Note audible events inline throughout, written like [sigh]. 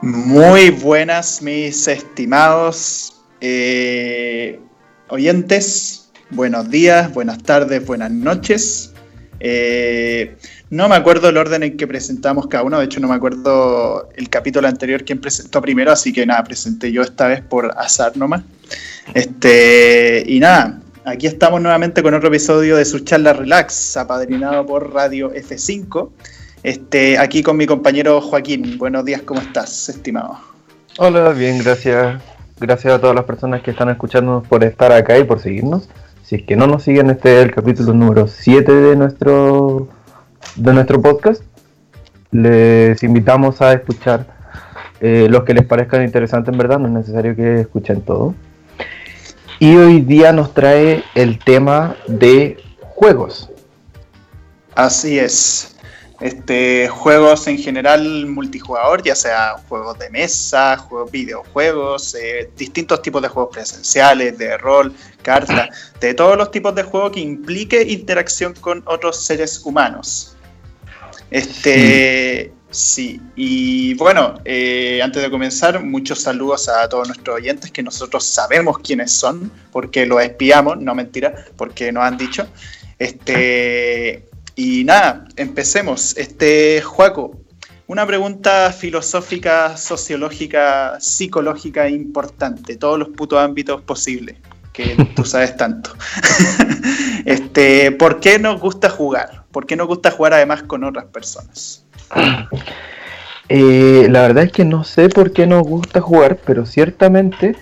Muy buenas, mis estimados eh, oyentes. Buenos días, buenas tardes, buenas noches. Eh, no me acuerdo el orden en que presentamos cada uno, de hecho no me acuerdo el capítulo anterior quién presentó primero, así que nada, presenté yo esta vez por azar nomás. Este, y nada, aquí estamos nuevamente con otro episodio de su charla Relax, apadrinado por Radio F5. Este, aquí con mi compañero Joaquín. Buenos días, ¿cómo estás, estimado? Hola, bien, gracias. Gracias a todas las personas que están escuchándonos por estar acá y por seguirnos. Si es que no nos siguen, este es el capítulo número 7 de nuestro, de nuestro podcast. Les invitamos a escuchar eh, los que les parezcan interesantes, en verdad, no es necesario que escuchen todo. Y hoy día nos trae el tema de juegos. Así es este, juegos en general multijugador, ya sea juegos de mesa, juegos, videojuegos, eh, distintos tipos de juegos presenciales, de rol, cartas, [coughs] de todos los tipos de juegos que implique interacción con otros seres humanos. Este, sí, y bueno, eh, antes de comenzar, muchos saludos a todos nuestros oyentes que nosotros sabemos quiénes son, porque los espiamos, no mentira, porque nos han dicho. Este, [laughs] y nada, empecemos. Este, Juaco, una pregunta filosófica, sociológica, psicológica importante, todos los putos ámbitos posibles, que [laughs] tú sabes tanto. [laughs] este, ¿Por qué nos gusta jugar? ¿Por qué nos gusta jugar además con otras personas? [clears throat] Eh, la verdad es que no sé por qué nos gusta jugar, pero ciertamente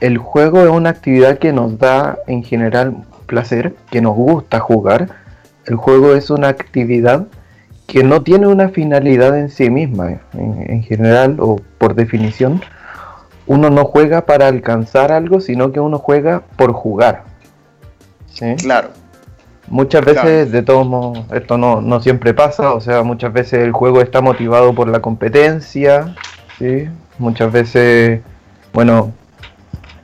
el juego es una actividad que nos da en general placer, que nos gusta jugar el juego es una actividad que no tiene una finalidad en sí misma, en, general o por definición. Uno no juega para alcanzar algo, sino que uno juega por jugar. Claro. Muchas veces, de todos modos, esto no, siempre pasa, o sea, muchas veces el juego está motivado por la competencia, ¿sí? Muchas veces, bueno,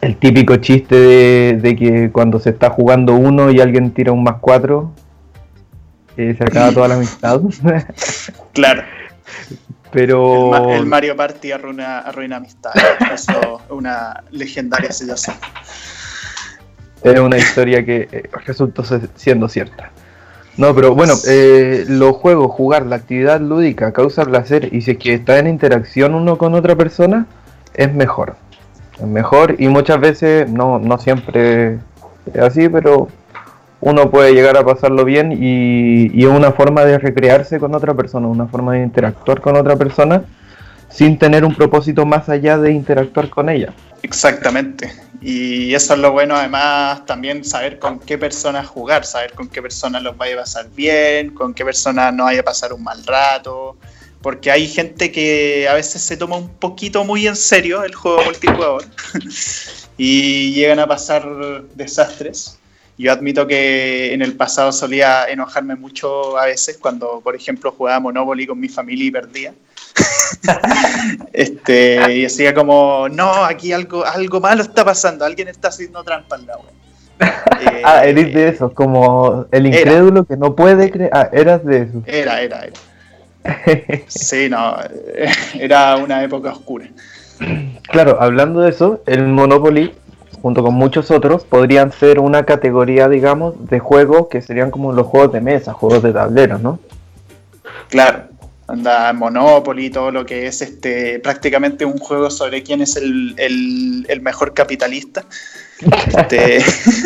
el típico chiste de, de, que cuando se está jugando uno y alguien tira un más cuatro, se acaba toda la amistad. [laughs] claro. Pero. El, Mario Party arruina, arruina amistad. Eso es una legendaria situación. Es una historia que eh, resultó siendo cierta. No, pero bueno, eh, los juegos, jugar, la actividad lúdica causa placer y si es que está en interacción uno con otra persona, es mejor. Es mejor y muchas veces, no, no siempre es así, pero uno puede llegar a pasarlo bien y, es una forma de recrearse con otra persona, una forma de interactuar con otra persona sin tener un propósito más allá de interactuar con ella. Exactamente. Y eso es lo bueno, además, también saber con qué personas jugar, saber con qué personas los vaya a pasar bien, con qué personas no vaya a pasar un mal rato. Porque hay gente que a veces se toma un poquito muy en serio el juego multijugador [laughs] y llegan a pasar desastres. Yo admito que en el pasado solía enojarme mucho a veces cuando, por ejemplo, jugaba Monopoly con mi familia y perdía. [laughs] este, y decía como, no, aquí algo, algo malo está pasando, alguien está haciendo trampa en la web. [laughs] ah, eres de esos, como el incrédulo que no puede creer. Ah, eras de esos. Era, era, era. [laughs] sí, no, era una época oscura. Claro, hablando de eso, el Monopoly junto con muchos otros, podrían ser una categoría, digamos, de juegos que serían como los juegos de mesa, juegos de tablero, ¿no? Claro, anda Monopoly, todo lo que es este prácticamente un juego sobre quién es el, el mejor capitalista este,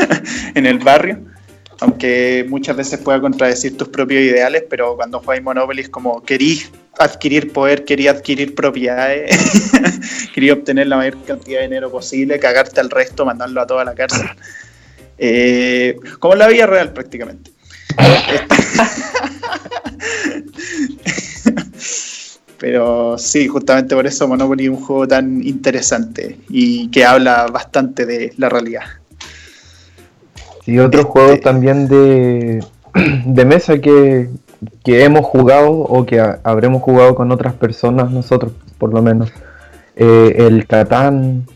[laughs] en el barrio aunque muchas veces pueda contradecir tus propios ideales, pero cuando juegas Monopoly es como querís adquirir poder, quería adquirir propiedades, [laughs] quería obtener la mayor cantidad de dinero posible, cagarte al resto, mandarlo a toda la cárcel. Eh, como la vida real prácticamente. [laughs] Pero sí, justamente por eso Monopoly es un juego tan interesante y que habla bastante de la realidad. Y otros este, juegos también de, [clears throat] de mesa que, hemos jugado o que habremos jugado con otras personas, nosotros por lo menos. Eh, el Catán,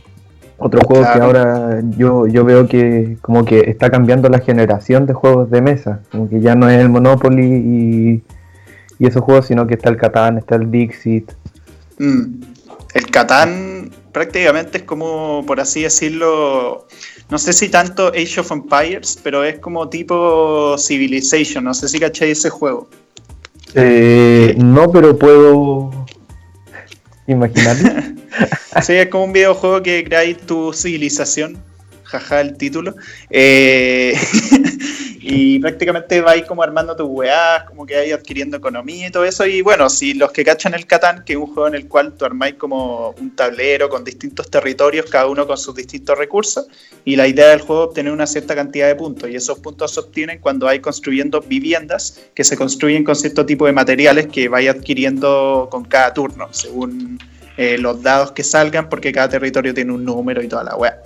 otro juego que ahora yo, yo veo que como que está cambiando la generación de juegos de mesa, como que ya no es el Monopoly y, y esos juegos, sino que está el Catán, está el Dixit. Mm. El Catán prácticamente es como, por así decirlo, no sé si tanto Age of Empires, pero es como tipo Civilization. No sé si cacháis ese juego. Eh, no, pero puedo imaginarlo. [laughs] sí, es como un videojuego que creáis tu civilización. Jaja, el título. Eh, [laughs] y prácticamente vais como armando tus weas, como que vais adquiriendo economía y todo eso. Y bueno, si los que cachan el Catán, que es un juego en el cual tú armáis como un tablero con distintos territorios, cada uno con sus distintos recursos, y la idea del juego es obtener una cierta cantidad de puntos, y esos puntos se obtienen cuando vais construyendo viviendas que se construyen con cierto tipo de materiales que vais adquiriendo con cada turno, según eh, los dados que salgan, porque cada territorio tiene un número y toda la wea.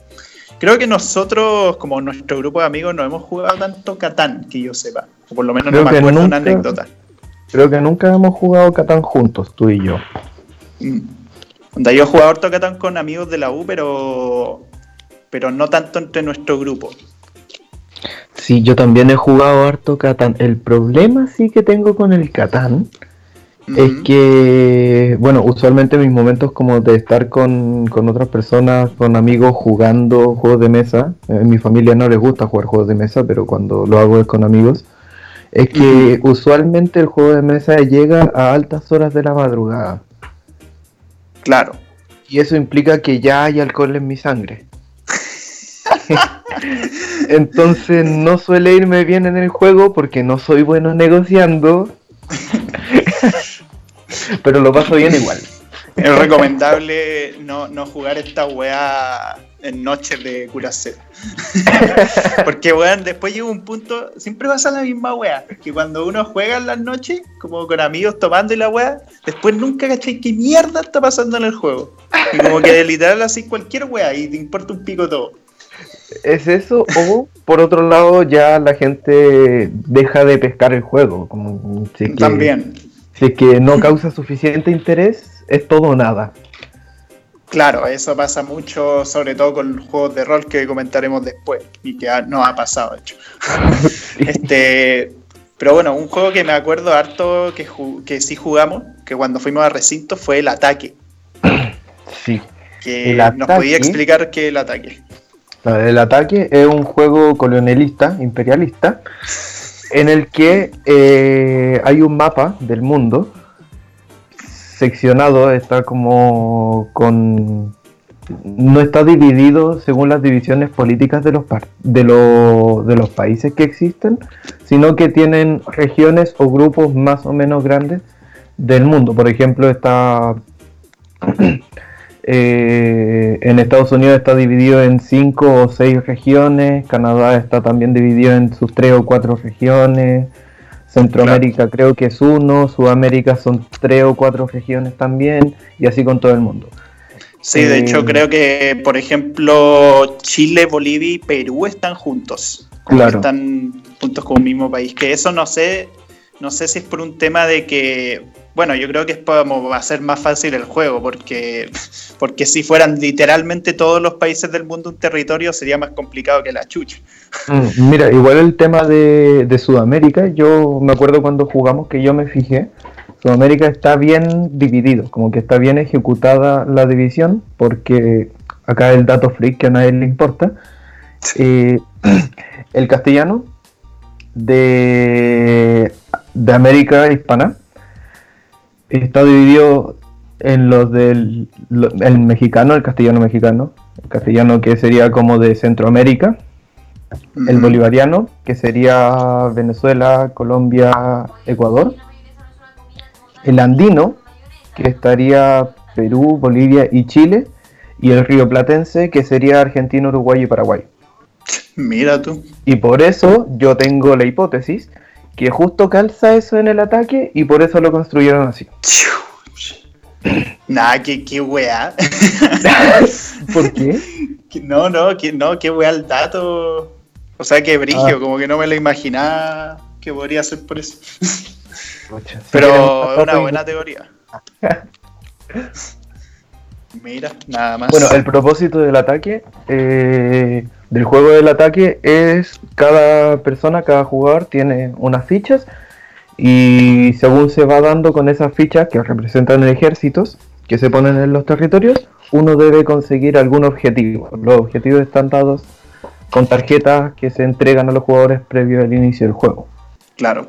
Creo que nosotros, como nuestro grupo de amigos, no hemos jugado tanto Catán, que yo sepa. O por lo menos no me acuerdo nunca, una anécdota. Creo que nunca hemos jugado Catán juntos, tú y yo. Mm. Yo he jugado harto Catán con amigos de la U, pero, pero no tanto entre nuestro grupo. Sí, yo también he jugado harto Catán. El problema sí que tengo con el Catán es que, bueno, usualmente mis momentos como de estar con, otras personas, con amigos jugando juegos de mesa, en mi familia no les gusta jugar juegos de mesa, pero cuando lo hago es con amigos, es que usualmente el juego de mesa llega a altas horas de la madrugada. Claro. Y eso implica que ya hay alcohol en mi sangre. [laughs] Entonces no suele irme bien en el juego porque no soy bueno negociando [laughs] pero lo paso bien igual. Es recomendable no, jugar esta weá en noches de curacero. [laughs] Porque, weón, después llega un punto, siempre pasa la misma weá, que cuando uno juega en las noches, como con amigos tomando y la weá, después nunca cachai qué mierda está pasando en el juego. Y como que de literal así cualquier weá y te importa un pico todo. Es eso, o por otro lado ya la gente deja de pescar el juego. Como, También si es que no causa suficiente interés, es todo o nada. Claro, eso pasa mucho, sobre todo con juegos de rol que comentaremos después y que no ha pasado, de hecho. [laughs] [laughs] este, pero bueno, un juego que me acuerdo harto que, que sí jugamos, que cuando fuimos a recinto, fue el ataque. Sí. Que nos podía explicar qué es el ataque. El ataque es un juego colonialista, imperialista, [laughs] en el que eh, hay un mapa del mundo seccionado, está como con... No está dividido según las divisiones políticas de los, de, de los países que existen, sino que tienen regiones o grupos más o menos grandes del mundo. Por ejemplo, está [clears throat] Eh, en Estados Unidos está dividido en cinco o seis regiones, Canadá está también dividido en sus tres o cuatro regiones, Centroamérica creo que es uno, Sudamérica son tres o cuatro regiones también, y así con todo el mundo. Sí, de hecho eh, creo que, por ejemplo, Chile, Bolivia y Perú están juntos. Claro. Están juntos con un mismo país. Que eso no sé, no sé si es por un tema de que bueno, yo creo que es como va a ser más fácil el juego, porque, [laughs] porque si fueran literalmente todos los países del mundo un territorio, sería más complicado que la chucha. Mm, mira, igual el tema de, Sudamérica, yo me acuerdo cuando jugamos que yo me fijé, Sudamérica está bien dividido, como que está bien ejecutada la división, porque acá el dato freak que a nadie le importa. Eh, [clears throat] el castellano de, de América Hispana está dividido en los del el mexicano, el castellano mexicano, el castellano que sería como de Centroamérica, el bolivariano, que sería Venezuela, Colombia, Ecuador, el andino, que estaría Perú, Bolivia y Chile, y el río platense, que sería Argentina, Uruguay y Paraguay. Mira tú. Y por eso yo tengo la hipótesis que justo calza eso en el ataque y por eso lo construyeron así. Nah, qué, qué weá. [laughs] ¿Por qué? No, no, que, no, qué weá el dato. O sea, que brigio, ah. como que no me lo imaginaba que podría ser por eso. Pero es una buena teoría. [laughs] Mira, nada más. Bueno, el propósito del ataque eh, del juego del ataque es cada persona, cada jugador tiene unas fichas y según se va dando con esas fichas que representan ejércitos, que se ponen en los territorios, uno debe conseguir algún objetivo. Los objetivos están dados con tarjetas que se entregan a los jugadores previo al inicio del juego. Claro.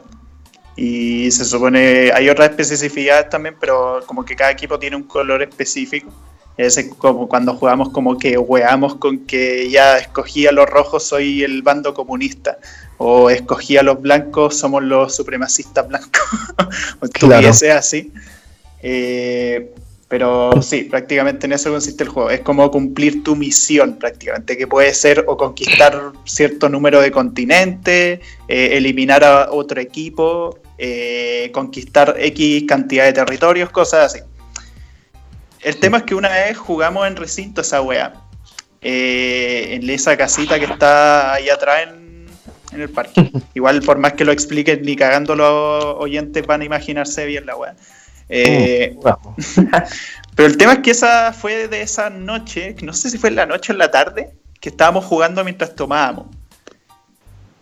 Y se supone, hay otras especificidades también, pero como que cada equipo tiene un color específico. Es como cuando jugamos como que weamos con que ya escogí a los rojos, soy el bando comunista. O escogí a los blancos, somos los supremacistas blancos. [laughs] o claro. sea así. Eh, pero sí, prácticamente en eso consiste el juego. Es como cumplir tu misión prácticamente, que puede ser o conquistar cierto número de continentes, eh, eliminar a otro equipo, eh, conquistar X cantidad de territorios, cosas así. El tema es que una vez jugamos en recinto esa wea, eh, en esa casita que está ahí atrás en, el parque. [laughs] Igual por más que lo expliquen, ni cagando los oyentes van a imaginarse bien la wea. Eh, mm, [laughs] pero el tema es que esa fue de esa noche, no sé si fue en la noche o en la tarde, que estábamos jugando mientras tomábamos.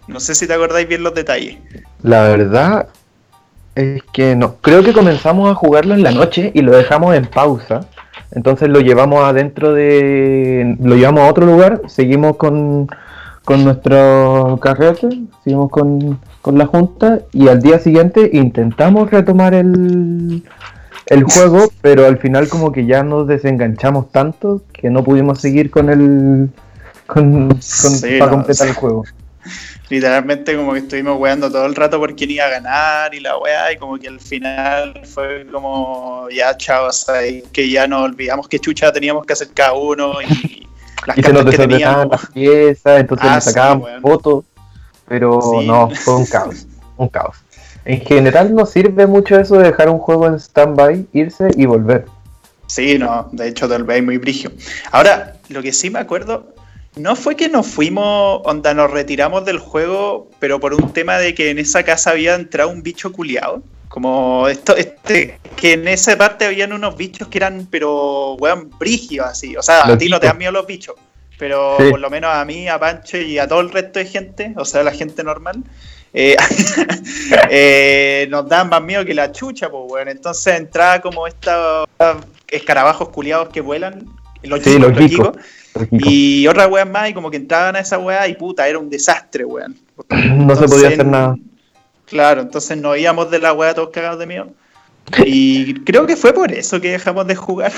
No sé si te acordáis bien los detalles. La verdad es que no. Creo que comenzamos a jugarlo en la noche y lo dejamos en pausa. Entonces lo llevamos adentro de. Lo llevamos a otro lugar, seguimos con, con nuestro carrete, seguimos con, la junta y al día siguiente intentamos retomar el, el juego, [laughs] pero al final como que ya nos desenganchamos tanto que no pudimos seguir con el. Con, para completar el juego [laughs] literalmente como que estuvimos weando todo el rato por quién iba a ganar y la weá, y como que al final fue como ya chao, o sea, que ya nos olvidamos que chucha teníamos que hacer cada uno y [laughs] las y se nos desordenaban las piezas, entonces ah, nos sacaban fotos, pero no, fue un caos, un caos. En general no sirve mucho eso de dejar un juego en stand-by, irse y volver. Sí, no, de hecho te veis muy brigio. Ahora, lo que sí me acuerdo no fue que nos fuimos, onda, nos retiramos del juego, pero por un tema de que en esa casa había entrado un bicho culiado. Como esto, este, que en esa parte habían unos bichos que eran, pero, weón, brígidos así. O sea, a ti no te dan miedo los bichos, pero por lo menos a mí, a Pancho y a todo el resto de gente, o sea, la gente normal, eh, [laughs] eh, nos dan más miedo que la chucha, pues, weón. Entonces entraba como estos escarabajos culiados que vuelan, los, sí, los y otra weas más, y como que entraban a esa wea y puta, era un desastre, weón. [laughs] No se podía hacer nada. Claro, entonces nos íbamos de la wea todos cagados de miedo. Y creo que fue por eso que dejamos de jugar.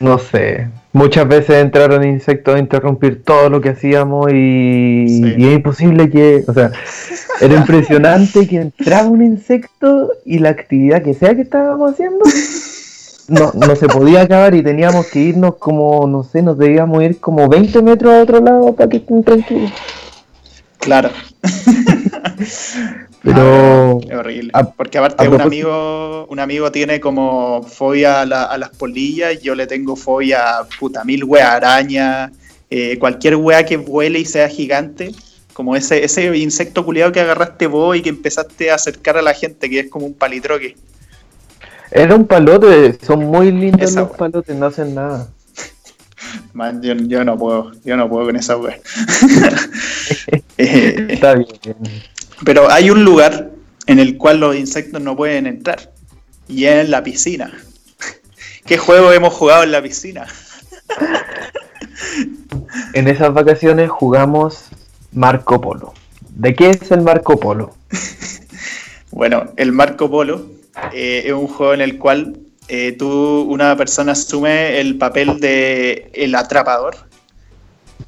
No sé. Muchas veces entraron insectos a interrumpir todo lo que hacíamos y, y es imposible que. O sea, era impresionante que entraba un insecto y la actividad que sea que estábamos haciendo [laughs] no, no se podía acabar y teníamos que irnos como, no sé, nos debíamos ir como 20 metros a otro lado para que estén tranquilos. Claro. [laughs] Pero es horrible. porque aparte un amigo, un amigo tiene como fobia a, las polillas, yo le tengo fobia a puta mil wea araña, eh, cualquier wea que vuele y sea gigante, como ese, ese insecto culiado que agarraste vos y que empezaste a acercar a la gente, que es como un palitroque. Era un palote, son muy lindos los palotes, no hacen nada. [laughs] Man, yo, no puedo, yo no puedo con esa wea. [laughs] [laughs] Está bien. Pero hay un lugar en el cual los insectos no pueden entrar. Y es en la piscina. ¿Qué juego hemos jugado en la piscina? en esas vacaciones jugamos Marco Polo. ¿De qué es el Marco Polo? bueno, el Marco Polo eh, es un juego en el cual eh, tú, una persona asume el papel de el atrapador,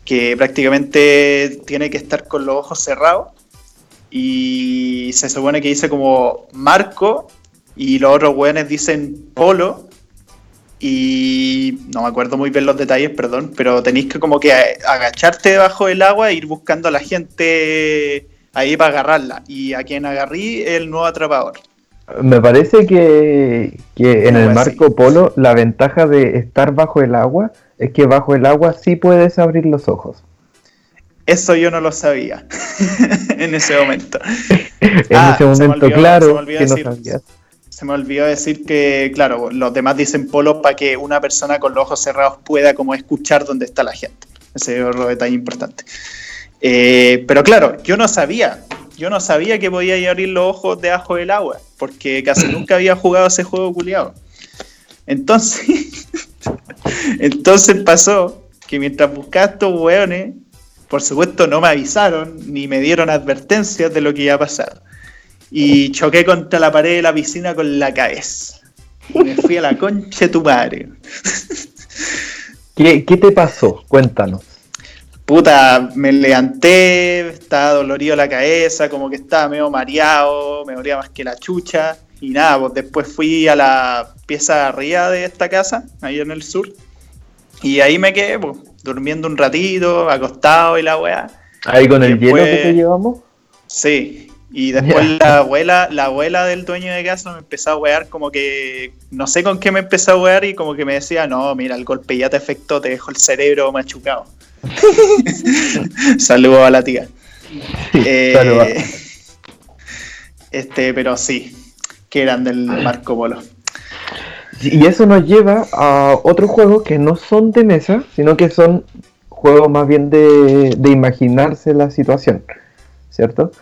que prácticamente tiene que estar con los ojos cerrados y se supone que dice como Marco y los otros weones dicen Polo y no me acuerdo muy bien los detalles, perdón, pero tenéis que como que agacharte debajo del agua e ir buscando a la gente ahí para agarrarla y a quien agarrí el nuevo atrapador. Me parece que, en el Marco Polo la ventaja de estar bajo el agua es que bajo el agua sí puedes abrir los ojos. Eso yo no lo sabía [laughs] en ese momento. [laughs] en ah, ese momento, claro, que no sabías. Se me olvidó decir que, claro, los demás dicen polo para que una persona con los ojos cerrados pueda como escuchar dónde está la gente. Ese es otro detalle importante. Eh, pero claro, yo no sabía yo no sabía que podía abrir los ojos debajo del agua, porque casi [clears throat] nunca había jugado ese juego culiado. Entonces, [laughs] entonces pasó que mientras buscaba estos weones, por supuesto no me avisaron ni me dieron advertencias de lo que iba a pasar. Y choqué contra la pared de la piscina con la cabeza. Y me fui a la concha de tu madre. [laughs] ¿Qué, qué te pasó? Cuéntanos. Puta, me levanté, estaba dolorido la cabeza, como que estaba medio mareado, me dolía más que la chucha. Y nada, pues después fui a la pieza de arriba de esta casa, ahí en el sur. Y ahí me quedé, pues, durmiendo un ratito, acostado y la weá. Ahí con el hielo que te llevamos. Sí. Y después la abuela, la abuela del dueño de casa me empezó a wear como que no sé con qué me empezó a wear y como que me decía, no, mira, el golpe ya te afectó, te dejó el cerebro machucado. [laughs] Saludos a la tía. Eh, este, pero sí, que eran del Marco Polo. Y eso nos lleva a otros juegos que no son de mesa, sino que son juegos más bien de, de imaginarse la situación, ¿cierto?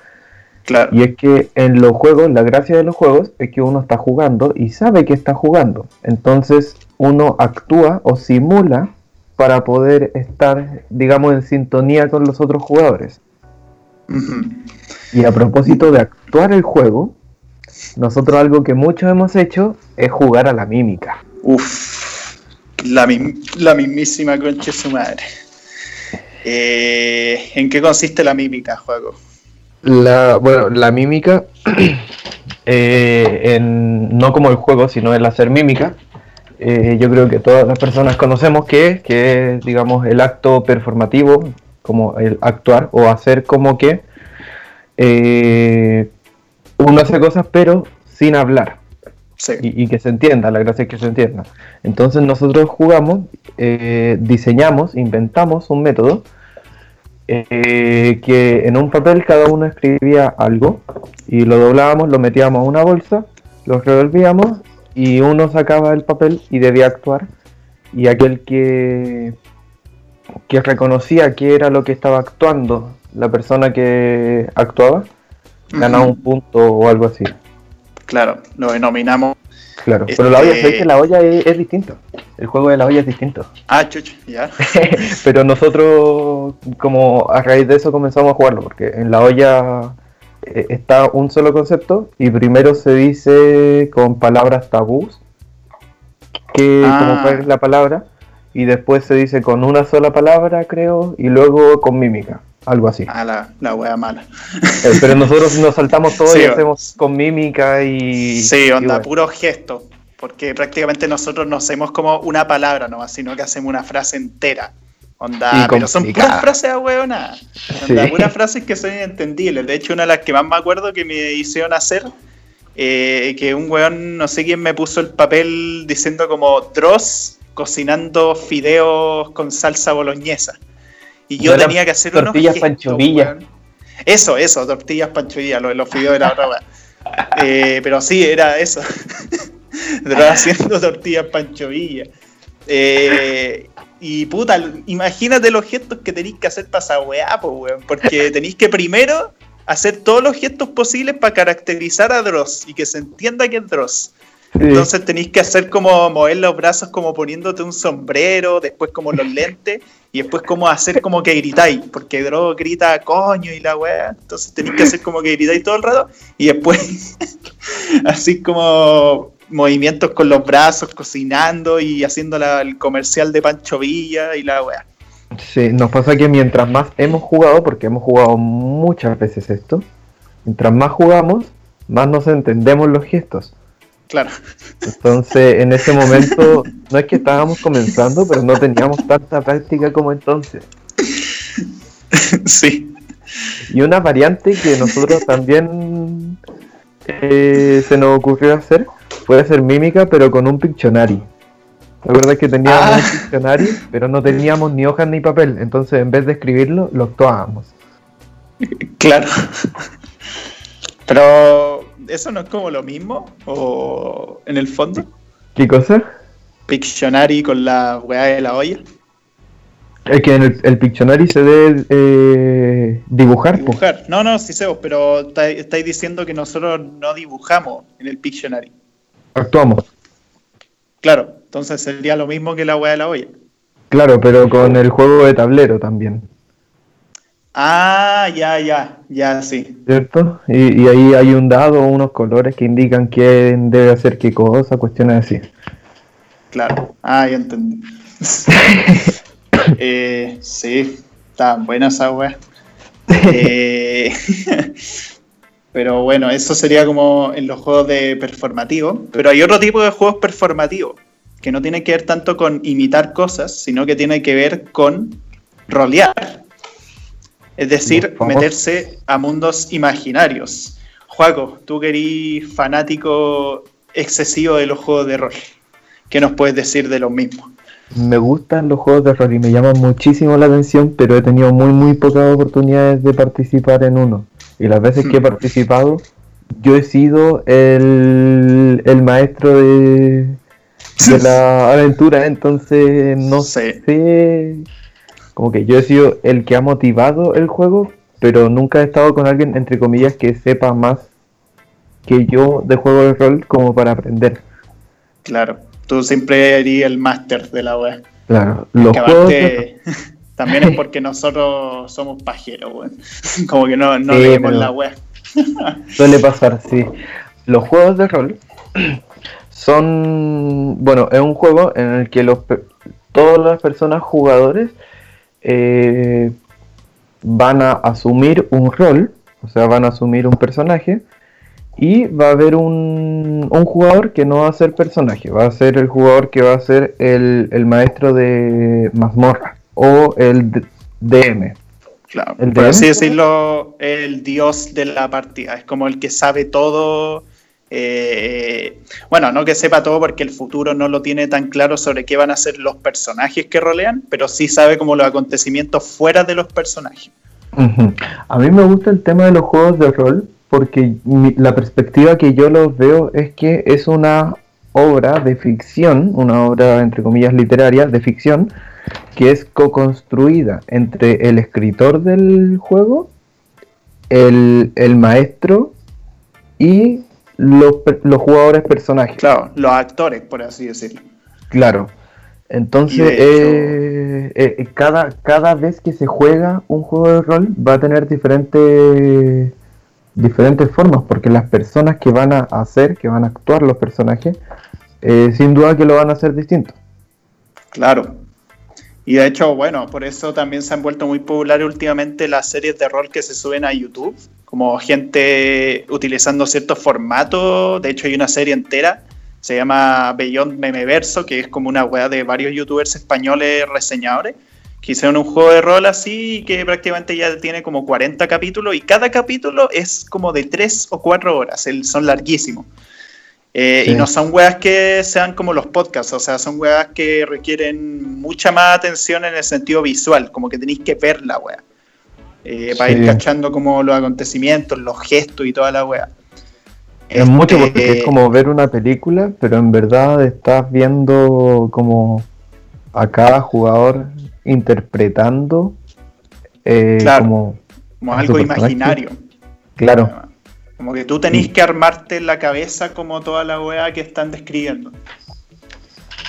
Claro. Y es que en los juegos, la gracia de los juegos es que uno está jugando y sabe que está jugando. Entonces uno actúa o simula para poder estar, digamos, en sintonía con los otros jugadores. Y a propósito de actuar el juego, nosotros algo que muchos hemos hecho es jugar a la mímica. Uf, la, la mismísima concha de su madre. Eh, ¿En qué consiste la mímica, juego? La, bueno, la mímica, [clears throat] eh, en, no como el juego, sino el hacer mímica, eh, yo creo que todas las personas conocemos que es, que es, digamos, el acto performativo, como el actuar o hacer como que eh, uno hace cosas pero sin hablar. Y, que se entienda, la gracia es que se entienda. Entonces nosotros jugamos, eh, diseñamos, inventamos un método que en un papel cada uno escribía algo y lo doblábamos, lo metíamos a una bolsa, lo revolvíamos y uno sacaba el papel y debía actuar. Y aquel que que reconocía que era lo que estaba actuando la persona que actuaba ganaba un punto o algo así. Claro lo denominamos claro pero la olla este que la olla es, distinto. El juego de la olla es distinto. Ah chucha ya. [laughs] Pero nosotros como a raíz de eso comenzamos a jugarlo porque en la olla está un solo concepto y primero se dice con palabras tabús, que como ah. la palabra, y después se dice con una sola palabra, creo, y luego con mímica, algo así. Ah, la, la wea mala. Eh, pero nosotros nos saltamos todo [laughs] y hacemos con mímica y... Sí, onda, puro gesto, porque prácticamente nosotros no hacemos como una palabra nomás, sino que hacemos una frase entera. Onda, pero son puras frases a Onda, puras frases que son inentendibles. De hecho, una de las que más me acuerdo que me hicieron hacer, eh, que un weón, no sé quién me puso el papel diciendo como Dross cocinando fideos con salsa boloñesa. Y yo tenía que hacer tortillas panchovillas. Eso, eso, tortillas panchovillas, lo de los fideos de la ropa. Eh, pero sí, era eso. [laughs] Dross haciendo tortillas panchovillas. Eh, y puta, imagínate los gestos que tenéis que hacer para esa weá, weón. Porque [laughs] tenéis que primero hacer todos los gestos posibles para caracterizar a Dross y que se entienda que es Dross. Entonces tenéis que hacer como mover los brazos como poniéndote un sombrero, después como los [laughs] lentes, y después como hacer como que gritáis, porque Dross grita coño y la weá. Entonces tenéis que hacer como que gritáis todo el rato, y después [laughs] así como movimientos con los brazos, cocinando y haciendo el comercial de Pancho Villa y la weá. Sí, nos pasa que mientras más hemos jugado, porque hemos jugado muchas veces esto, mientras más jugamos, más nos entendemos los gestos. Claro. Entonces, en ese [laughs] momento, no es que estábamos comenzando, pero no teníamos tanta práctica como entonces. Sí. Y una variante que nosotros también eh, se nos ocurrió hacer puede ser mímica, pero con un Pictionary. ¿Te acuerdas que teníamos ah. un Pictionary, pero no teníamos ni hojas ni papel? Entonces, en vez de escribirlo, lo actuábamos. [laughs] Claro. Pero, ¿eso no es como lo mismo? ¿O en el fondo? ¿Qué cosa? Pictionary con la weá de la olla. Es que en el, Pictionary se debe eh, dibujar. Dibujar. No, no, sí sé, pero estáis diciendo que nosotros no dibujamos en el Pictionary. Actuamos. Claro, entonces sería lo mismo que la weá de la olla. Claro, pero con el juego de tablero también. Ah, ya, ya, ya, sí. ¿Cierto? Y, y ahí hay un dado, unos colores que indican quién debe hacer qué cosa, cuestiones así. Claro. Ah, ya entendí. [laughs] eh, sí, está buena esa weá. Eh, [laughs] pero bueno, eso sería como en los juegos de performativo. Pero hay otro tipo de juegos performativos que no tiene que ver tanto con imitar cosas, sino que tiene que ver con rolear. Es decir, meterse a mundos imaginarios. Juaco, tú que eres fanático excesivo de los juegos de rol. ¿Qué nos puedes decir de los mismos? Me gustan los juegos de rol y me llaman muchísimo la atención, pero he tenido muy, muy pocas oportunidades de participar en uno. Y las veces que he participado, yo he sido el, el maestro de, [laughs] de la aventura, entonces no Sí. sé. Como que yo he sido el que ha motivado el juego, pero nunca he estado con alguien, entre comillas, que sepa más que yo de juego de rol como para aprender. Claro, tú siempre eres el máster de la web. Claro, los juegos de [laughs] también es porque nosotros somos pajeros, weón. [laughs] Como que no, no Sí, leemos la web. [laughs] Suele pasar, sí. Los juegos de rol son, bueno, es un juego en el que los, todas las personas jugadores eh, van a asumir un rol, o sea, van a asumir un personaje y va a haber un, un jugador que no va a ser personaje, va a ser el jugador que va a ser el, el maestro de mazmorra o el DM. Claro, ¿El por DM? así decirlo, el dios de la partida. Es como el que sabe todo. eh, bueno, no que sepa todo porque el futuro no lo tiene tan claro sobre qué van a ser los personajes que rolean, pero sí sabe como los acontecimientos fuera de los personajes. A mí me gusta el tema de los juegos de rol porque mi- la perspectiva que yo los veo es que es una obra de ficción, una obra entre comillas literaria de ficción, que es co-construida entre el escritor del juego, el, el maestro y los, los jugadores personajes. Claro, los actores, por así decirlo. Claro. Entonces, hecho- eh, eh, cada, cada vez que se juega un juego de rol va a tener diferentes diferentes formas, porque las personas que van a hacer, que van a actuar los personajes, eh, sin duda que lo van a hacer distinto. Claro. Y de hecho, bueno, por eso también se han vuelto muy populares últimamente las series de rol que se suben a YouTube, como gente utilizando ciertos formatos. De hecho, hay una serie entera, se llama Beyond Memeverso, que es como una weá de varios youtubers españoles reseñadores, que hicieron un juego de rol así que prácticamente ya tiene como 40 capítulos y cada capítulo es como de 3 o 4 horas, son larguísimos. Eh, Sí. Y no son weas que sean como los podcasts, o sea, son weas que requieren mucha más atención en el sentido visual, como que tenéis que ver la wea. eh, para ir cachando como los acontecimientos, los gestos y toda la wea. Es mucho Este, porque es como ver una película, pero en verdad estás viendo como a cada jugador interpretando eh, Claro. como como algo imaginario. claro. Como que tú tenés que armarte en la cabeza como toda la wea que están describiendo.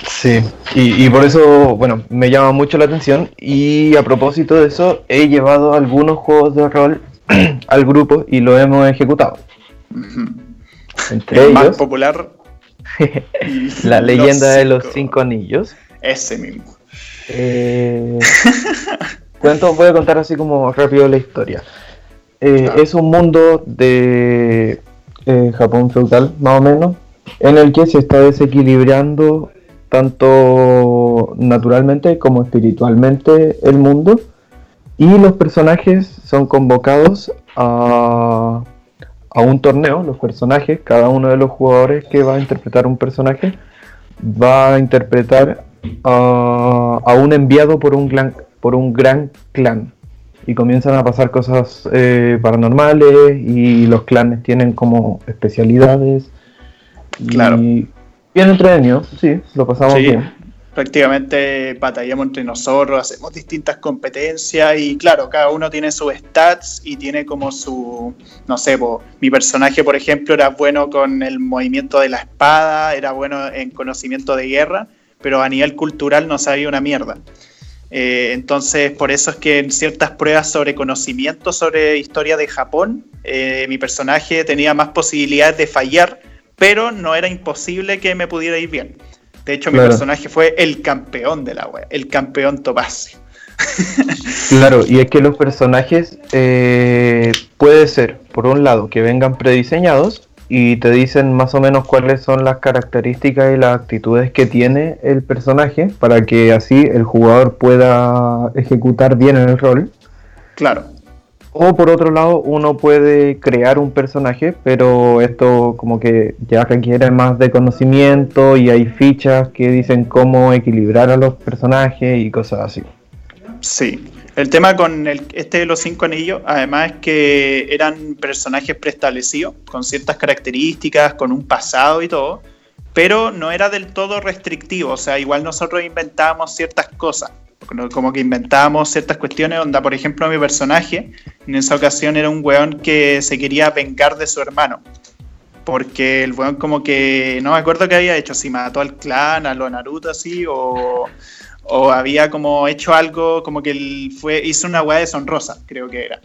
Sí, y, y por eso, bueno, me llama mucho la atención y a propósito de eso, he llevado algunos juegos de rol [clears throat] al grupo y lo hemos ejecutado. Entre El más ellos, popular. [laughs] la Los leyenda de los cinco. cinco anillos. Ese mismo. Eh, cuento, voy a contar así como rápido la historia. Eh. Es un mundo de eh, Japón feudal, más o menos, en el que se está desequilibrando tanto naturalmente como espiritualmente el mundo y los personajes son convocados a, a un torneo, los personajes, cada uno de los jugadores que va a interpretar un personaje va a interpretar a, a un enviado por un, gran, por un gran clan y comienzan a pasar cosas eh, paranormales y los clanes tienen como especialidades. y Claro. Bien entretenido, sí, lo pasamos Sí. bien. prácticamente batallamos entre nosotros, hacemos distintas competencias y claro, cada uno tiene sus stats y tiene como su, no sé, mi personaje por ejemplo era bueno con el movimiento de la espada, era bueno en conocimiento de guerra, pero a nivel cultural no sabía una mierda. Eh, entonces, por eso es que en ciertas pruebas sobre conocimiento sobre historia de Japón, eh, mi personaje tenía más posibilidades de fallar, pero no era imposible que me pudiera ir bien. De hecho, mi personaje fue el campeón de la web, el campeón Topacio. [laughs] claro, y es que los personajes eh, puede ser, por un lado, que vengan prediseñados y te dicen más o menos cuáles son las características y las actitudes que tiene el personaje para que así el jugador pueda ejecutar bien el rol. Claro. O por otro lado, uno puede crear un personaje, pero esto como que ya requiere más de conocimiento y hay fichas que dicen cómo equilibrar a los personajes y cosas así. Sí, el tema con el, este de los cinco anillos, además es que eran personajes preestablecidos, con ciertas características, con un pasado y todo, pero no era del todo restrictivo, o sea, igual nosotros inventábamos ciertas cosas como que inventábamos ciertas cuestiones, onda, por ejemplo, mi personaje en esa ocasión era un weón que se quería vengar de su hermano. Porque el weón como que, no me acuerdo qué había hecho, si mató al clan, a los Naruto así, o, o había como hecho algo, como que él fue, hizo una weá deshonrosa, creo que era.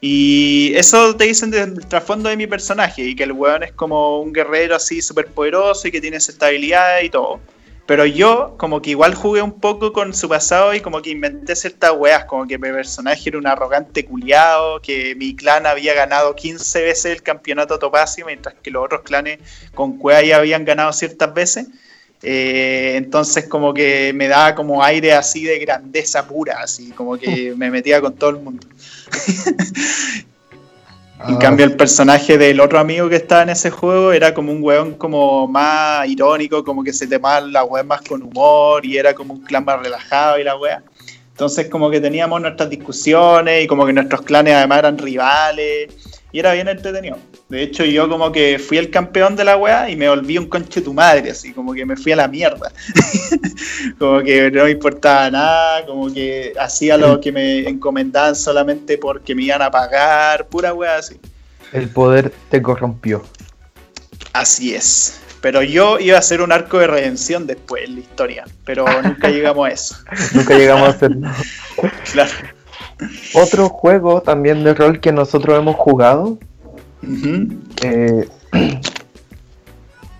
Y eso te dicen del trasfondo de mi personaje, y que el weón es como un guerrero así súper poderoso y que tiene esa estabilidad y todo. Pero yo como que igual jugué un poco con su pasado y como que inventé ciertas weas, como que mi personaje era un arrogante culiado, que mi clan había ganado 15 veces el campeonato Topacio, mientras que los otros clanes con cueva ya habían ganado ciertas veces. Eh, entonces como que me daba como aire así de grandeza pura, así como que [laughs] me metía con todo el mundo. [laughs] En ah. cambio, el personaje del otro amigo que estaba en ese juego era como un weón como más irónico, como que se temaba la weá más con humor y era como un clan más relajado y la weá. Entonces como que teníamos nuestras discusiones y como que nuestros clanes además eran rivales y era bien entretenido. De hecho, yo como que fui el campeón de la weá y me volví un conche tu madre, así como que me fui a la mierda. [laughs] como que no me importaba nada, como que hacía lo que me encomendaban solamente porque me iban a pagar, pura weá así. El poder te corrompió. Así es. Pero yo iba a hacer un arco de redención después en la historia, pero nunca [laughs] llegamos a eso. nunca llegamos a hacerlo. claro. Otro juego también de rol que nosotros hemos jugado. Eh, [clears throat]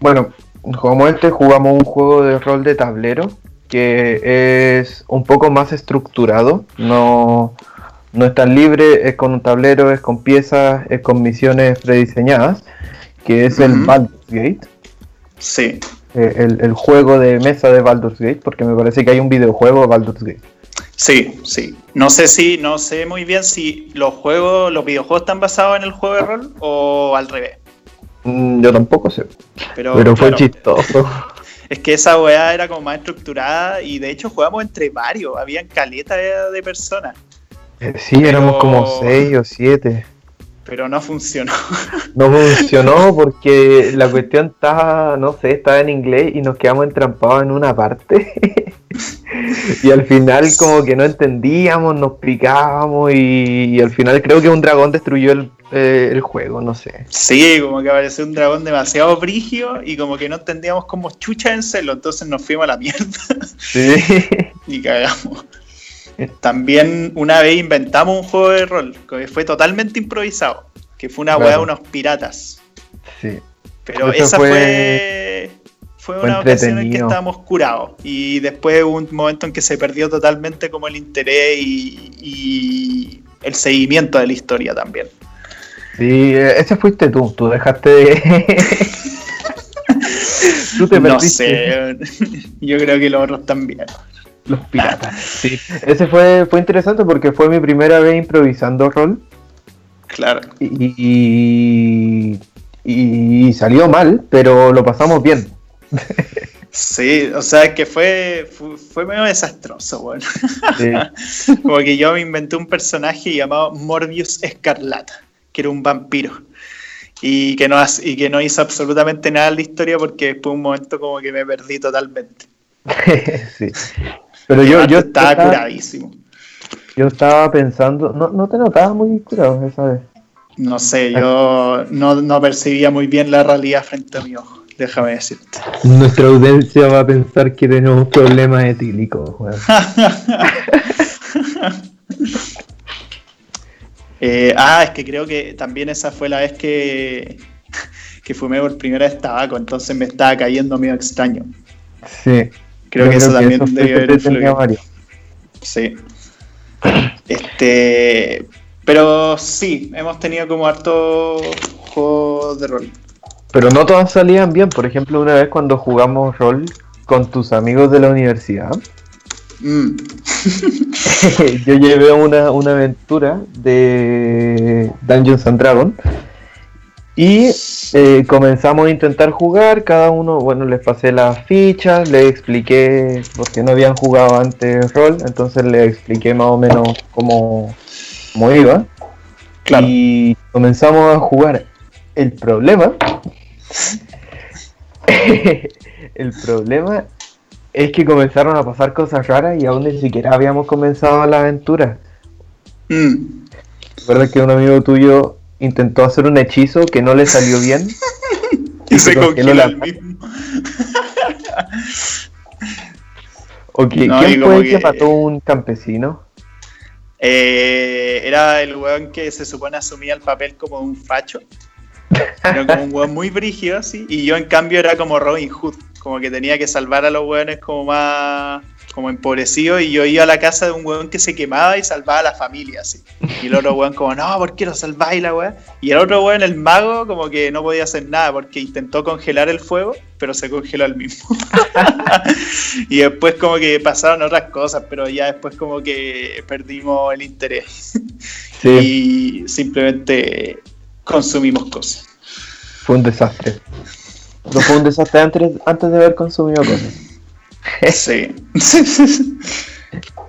bueno, como este jugamos un juego de rol de tablero que es un poco más estructurado. No, no es tan libre, es con un tablero, es con piezas, es con misiones prediseñadas, que es el Baldur's Gate. Sí. Eh, el, el, juego de mesa de Baldur's Gate, porque me parece que hay un videojuego de Baldur's Gate. Sí, sí. No sé si, no sé muy bien si los juegos, los videojuegos están basados en el juego de rol o al revés. Mm, yo tampoco sé. Pero, fue chistoso. [laughs] Es que esa weá era como más estructurada y de hecho jugamos entre varios, habían caletas de, personas. Eh, sí, éramos como seis o siete. Pero no funcionó. [laughs] No funcionó porque la cuestión estaba, no sé, estaba en inglés y nos quedamos entrampados en una parte. [laughs] y al final como que no entendíamos, nos picábamos y, al final creo que un dragón destruyó el, eh, juego, no sé. Sí, como que apareció un dragón demasiado brigio y como que no entendíamos cómo chucha en celo, entonces nos fuimos a la mierda. Sí. [laughs] y cagamos. También una vez inventamos un juego de rol que fue totalmente improvisado, que fue una weá de unos piratas. Sí. Pero esa fue fue una ocasión en que estábamos curados y después hubo un momento en que se perdió totalmente como el interés y, el seguimiento de la historia también. Sí, ese fuiste tú, tú dejaste de... [laughs] tú te no sé, yo creo que los otros también. Los piratas, sí. Ese fue, fue interesante porque fue mi primera vez improvisando rol. Claro. y, y salió mal, pero lo pasamos bien. Sí, o sea, que fue, fue, medio desastroso, bueno. [laughs] Como que yo me inventé un personaje llamado Morbius Escarlata, que era un vampiro. Y que, no, y que no hizo absolutamente nada en la historia porque después un momento como que me perdí totalmente. [laughs] sí. Pero yo, yo estaba curadísimo. Yo estaba pensando, no, no te notaba muy curado esa vez. No sé, yo no, no percibía muy bien la realidad frente a mi ojo, déjame decirte. Nuestra audiencia va a pensar que tenemos problemas etílicos. [laughs] eh, ah, es que creo que también esa fue la vez que, [laughs] que fumé por primera vez tabaco, entonces me estaba cayendo medio extraño. Sí. Creo que eso también debió haber influido. Sí. Este, pero sí, hemos tenido como harto juegos de rol. Pero no todas salían bien. Por ejemplo, una vez cuando jugamos rol con tus amigos de la universidad, mm. [laughs] yo llevé una, una aventura de Dungeons and Dragons y eh, comenzamos a intentar jugar, cada uno, bueno, les pasé las fichas, les expliqué, porque no habían jugado antes rol, entonces les expliqué más o menos cómo, cómo iba. Y comenzamos a jugar. El problema, [laughs] el problema es que comenzaron a pasar cosas raras y aún ni siquiera habíamos comenzado la aventura. Mm. Recuerda que un amigo tuyo intentó hacer un hechizo que no le salió bien. [laughs] y se congeló el mismo. [laughs] ok, ¿quién fue el que... mató un campesino? Eh, era el weón que se supone asumía el papel como un facho. Era como un weón muy brígido, así. Y yo, en cambio, era como Robin Hood. Como que tenía que salvar a los weones como más como empobrecido y yo iba a la casa de un weón que se quemaba y salvaba a la familia, así. Y el otro weón como, no, ¿por qué lo salváis la weón? Y el otro weón, el mago, como que no podía hacer nada porque intentó congelar el fuego, pero se congeló al mismo. [laughs] y después como que pasaron otras cosas, pero ya después como que perdimos el interés. Y simplemente consumimos cosas. Fue un desastre. No fue un desastre antes, antes de haber consumido cosas. Sí. [laughs]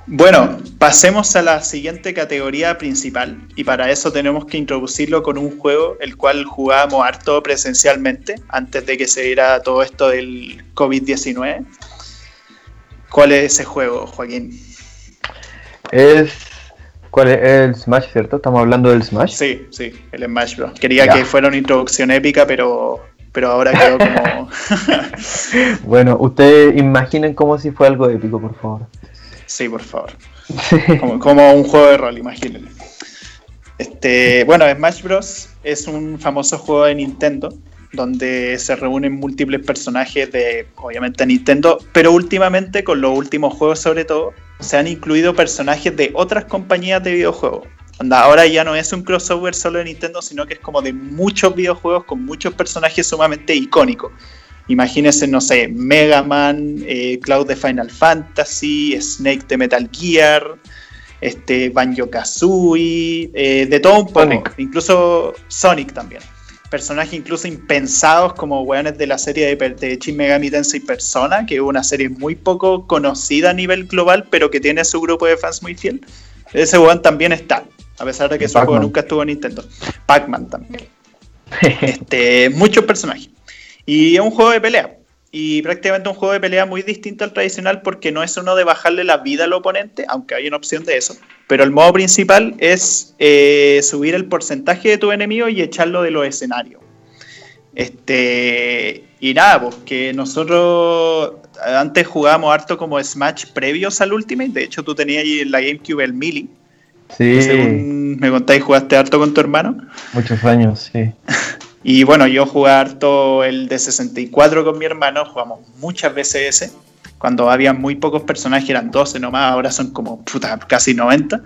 bueno, pasemos a la siguiente categoría principal y para eso tenemos que introducirlo con un juego el cual jugábamos harto presencialmente antes de que se diera todo esto del COVID-19. ¿Cuál es ese juego, Joaquín? Es ¿Cuál es el Smash, cierto? Estamos hablando del Smash. Sí, sí, el Smash Bros. Quería que fuera una introducción épica, pero pero ahora quedó como... [laughs] bueno, ustedes imaginen como si fue algo épico, por favor. Sí, por favor. [laughs] Como, un juego de rol, imagínenlo. Este, bueno, Smash Bros. es un famoso juego de Nintendo donde se reúnen múltiples personajes de, obviamente, Nintendo, pero últimamente, con los últimos juegos sobre todo, se han incluido personajes de otras compañías de videojuegos ahora ya no es un crossover solo de Nintendo, sino que es como de muchos videojuegos con muchos personajes sumamente icónicos. Imagínense, no sé, Mega Man, eh, Cloud de Final Fantasy, Snake de Metal Gear, este, Banjo Kazooie, eh, de todo un poco, incluso Sonic también. Personajes incluso impensados como weones de la serie de, de Shin Megami Tensei Persona, que es una serie muy poco conocida a nivel global, pero que tiene su grupo de fans muy fiel. Ese weón también está a pesar de que su juego nunca estuvo en Nintendo. Pac-Man también. [laughs] este, muchos personajes. Y es un juego de pelea. Y prácticamente un juego de pelea muy distinto al tradicional porque no es uno de bajarle la vida al oponente, aunque hay una opción de eso. Pero el modo principal es eh, subir el porcentaje de tu enemigo y echarlo de los escenarios. Este, y nada, pues que nosotros antes jugábamos harto como Smash previos al Ultimate. De hecho, tú tenías ahí en la GameCube el Melee Sí. Según me contáis, jugaste harto con tu hermano. Muchos años, sí. [laughs] y bueno, yo jugué harto el de 64 con mi hermano, jugamos muchas veces ese. Cuando había muy pocos personajes, eran 12 nomás, ahora son como puta, casi 90.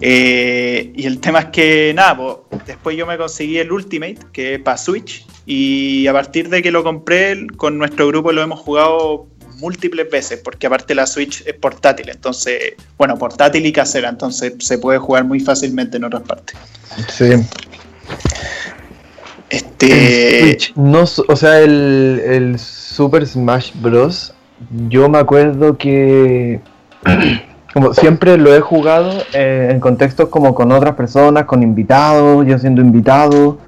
Eh, y el tema es que, nada, después yo me conseguí el Ultimate, que es para Switch, y a partir de que lo compré, con nuestro grupo lo hemos jugado múltiples veces, porque aparte la Switch es portátil, entonces, bueno, portátil y casera, entonces se puede jugar muy fácilmente en otras partes. Sí. Este. No, o sea, el, el Super Smash Bros. Yo me acuerdo que. [clears throat] como siempre lo he jugado eh, en contextos como con otras personas, con invitados, yo siendo invitado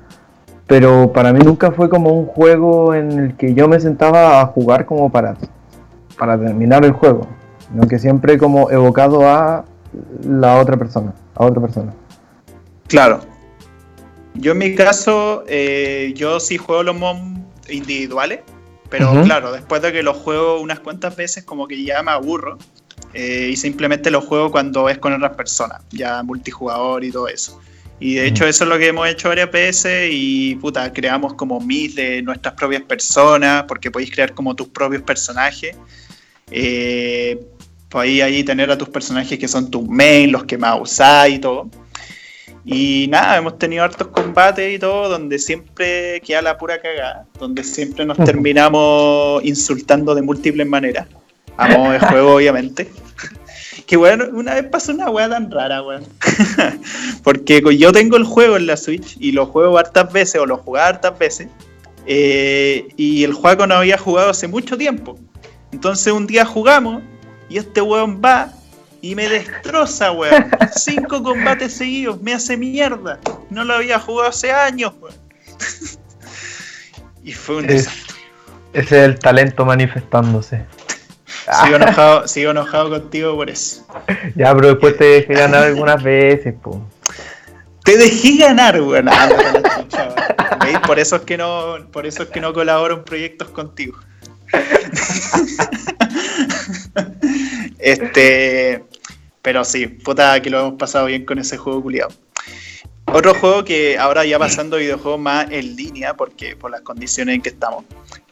pero para mí nunca fue como un juego en el que yo me sentaba a jugar como para para terminar el juego, sino que siempre como evocado a la otra persona, a otra persona. Claro. Yo en mi caso, eh, yo sí juego los mods individuales, pero claro, después de que los juego unas cuantas veces, como que ya me aburro. Eh, y simplemente los juego cuando es con otras personas, ya multijugador y todo eso. Y de hecho eso es lo que hemos hecho varias veces y puta, creamos como mis de nuestras propias personas, porque podéis crear como tus propios personajes. Eh, podéis ahí tener a tus personajes que son tus main, los que más usáis y todo. Y nada, hemos tenido hartos combates y todo, donde siempre queda la pura cagada, donde siempre nos terminamos insultando de múltiples maneras. Amo el [laughs] juego, obviamente. [laughs] Que bueno, una vez pasó una weá tan rara, weón. [laughs] Porque yo tengo el juego en la Switch y lo juego hartas veces o lo jugaba hartas veces. Eh, y el juego no había jugado hace mucho tiempo. Entonces un día jugamos y este weón va y me destroza, weón. [laughs] Cinco combates seguidos, me hace mierda. No lo había jugado hace años, weón. [laughs] y fue un desastre. Ese es el talento manifestándose. [laughs] Sigo enojado, sigo enojado contigo por eso. Ya, pero después te dejé ganar algunas veces, po. Te dejé ganar, weón. Por eso es que no, por eso es que no colaboro en proyectos contigo. Este, pero sí, puta que lo hemos pasado bien con ese juego culiado. Otro juego que ahora ya pasando videojuegos más en línea, porque por las condiciones en que estamos.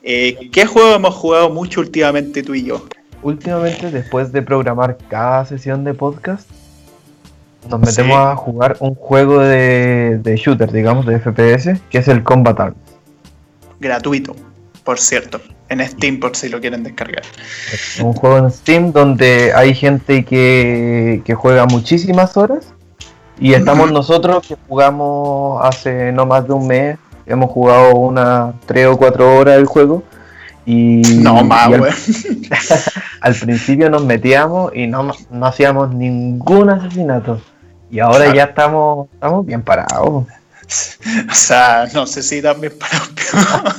Eh, ¿Qué juego hemos jugado mucho últimamente tú y yo? Últimamente, después de programar cada sesión de podcast, nos metemos a jugar un juego de, shooter, digamos, de FPS, que es el Combat Arms. Gratuito, por cierto en Steam por si lo quieren descargar. Un juego en Steam donde hay gente que, juega muchísimas horas y estamos nosotros que jugamos hace no más de un mes, hemos jugado unas 3 o 4 horas el juego y... No más, al, [laughs] al, principio nos metíamos y no, no hacíamos ningún asesinato. Y ahora ya estamos, estamos bien parados. [laughs] O sea, no sé si también para [laughs]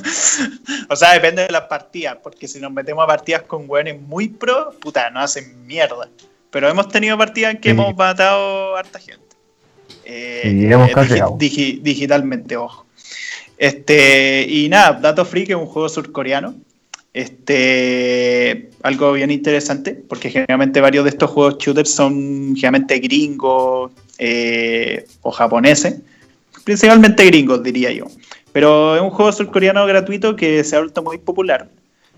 O sea, depende de las partidas, porque si nos metemos a partidas con weones muy pro, puta, nos hacen mierda. Pero hemos tenido partidas en que hemos matado a harta gente. Eh, hemos eh, digitalmente, ojo. Este, y nada, Dato Free, que es un juego surcoreano. Este, algo bien interesante, porque generalmente varios de estos juegos shooters son generalmente gringos eh, o japoneses principalmente gringos, diría yo. Pero es un juego surcoreano gratuito que se ha vuelto muy popular.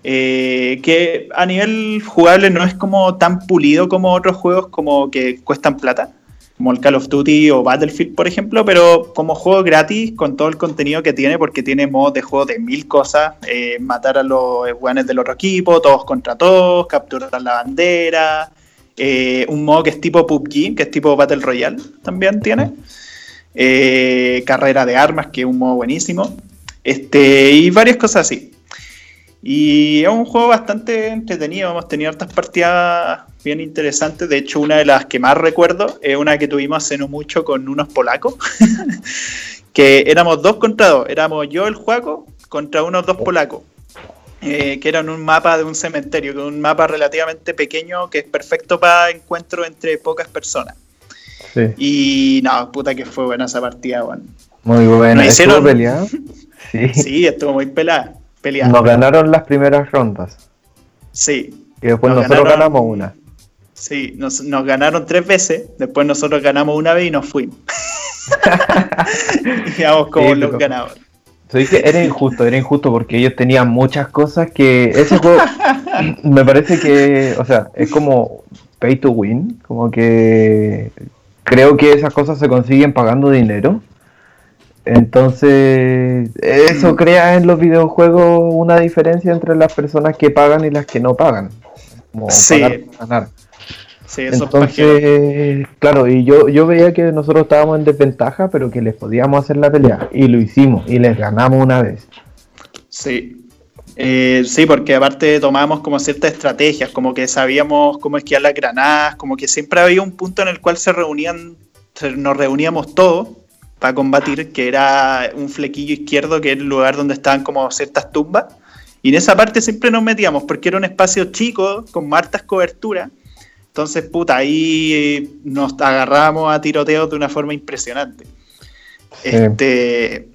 Eh, que a nivel jugable no es como tan pulido como otros juegos como que cuestan plata, como el Call of Duty o Battlefield, por ejemplo, pero como juego gratis con todo el contenido que tiene, porque tiene modos de juego de mil cosas, eh, matar a los guanes del otro equipo, todos contra todos, capturar la bandera, eh, un modo que es tipo PUBG, que es tipo Battle Royale, también tiene. Eh, carrera de armas, que es un modo buenísimo, este, y varias cosas así. Y es un juego bastante entretenido, hemos tenido hartas partidas bien interesantes, de hecho una de las que más recuerdo es una que tuvimos hace no mucho con unos polacos, [laughs] que éramos dos contra dos, éramos yo el juego contra unos dos polacos. Eh, que eran un mapa de un cementerio, que un mapa relativamente pequeño que es perfecto para encuentro entre pocas personas. Y no, puta que fue buena esa partida, weón. Muy buena. ¿Estuvo peleada? [laughs] Sí. sí, estuvo muy pelada. Nos ganaron las primeras rondas. Sí. Y después nosotros ganamos una. Sí, nos, ganaron tres veces, después nosotros ganamos una vez y nos fuimos. [laughs] [laughs] Digamos como los ganadores. era injusto, era injusto porque ellos tenían muchas cosas que ese juego me parece que, o sea, es como pay to win, como que creo que esas cosas se consiguen pagando dinero. Entonces, eso mm. crea en los videojuegos una diferencia entre las personas que pagan y las que no pagan. Como sí. ganar. Sí, eso Entonces, claro, y yo, yo veía que nosotros estábamos en desventaja, pero que les podíamos hacer la pelea. Y lo hicimos, y les ganamos una vez. Sí, eh, sí, porque aparte tomábamos como ciertas estrategias, como que sabíamos cómo esquiar las granadas, como que siempre había un punto en el cual se reunían, nos reuníamos todos para combatir, que era un flequillo izquierdo, que es el lugar donde estaban como ciertas tumbas, Y en esa parte siempre nos metíamos porque era un espacio chico, con hartas coberturas. Entonces, puta, ahí nos agarrábamos a tiroteos de una forma impresionante. Este.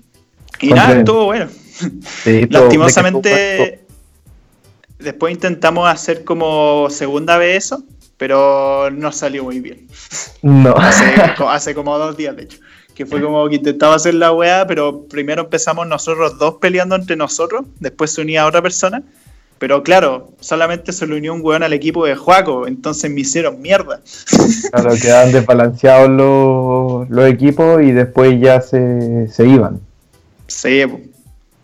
Y nada, estuvo bueno. [laughs] Lastimosamente, después intentamos hacer como segunda vez eso, pero no salió muy bien. No. [laughs] Hace, como dos días, de hecho. Que fue como que intentaba hacer la weá, pero primero empezamos nosotros dos peleando entre nosotros, después se unía otra persona. Pero claro, solamente se le unió un weón al equipo de Juaco, entonces me hicieron mierda. [laughs] Claro, quedaban desbalanceados los, los equipos y después ya se, se iban. Sí,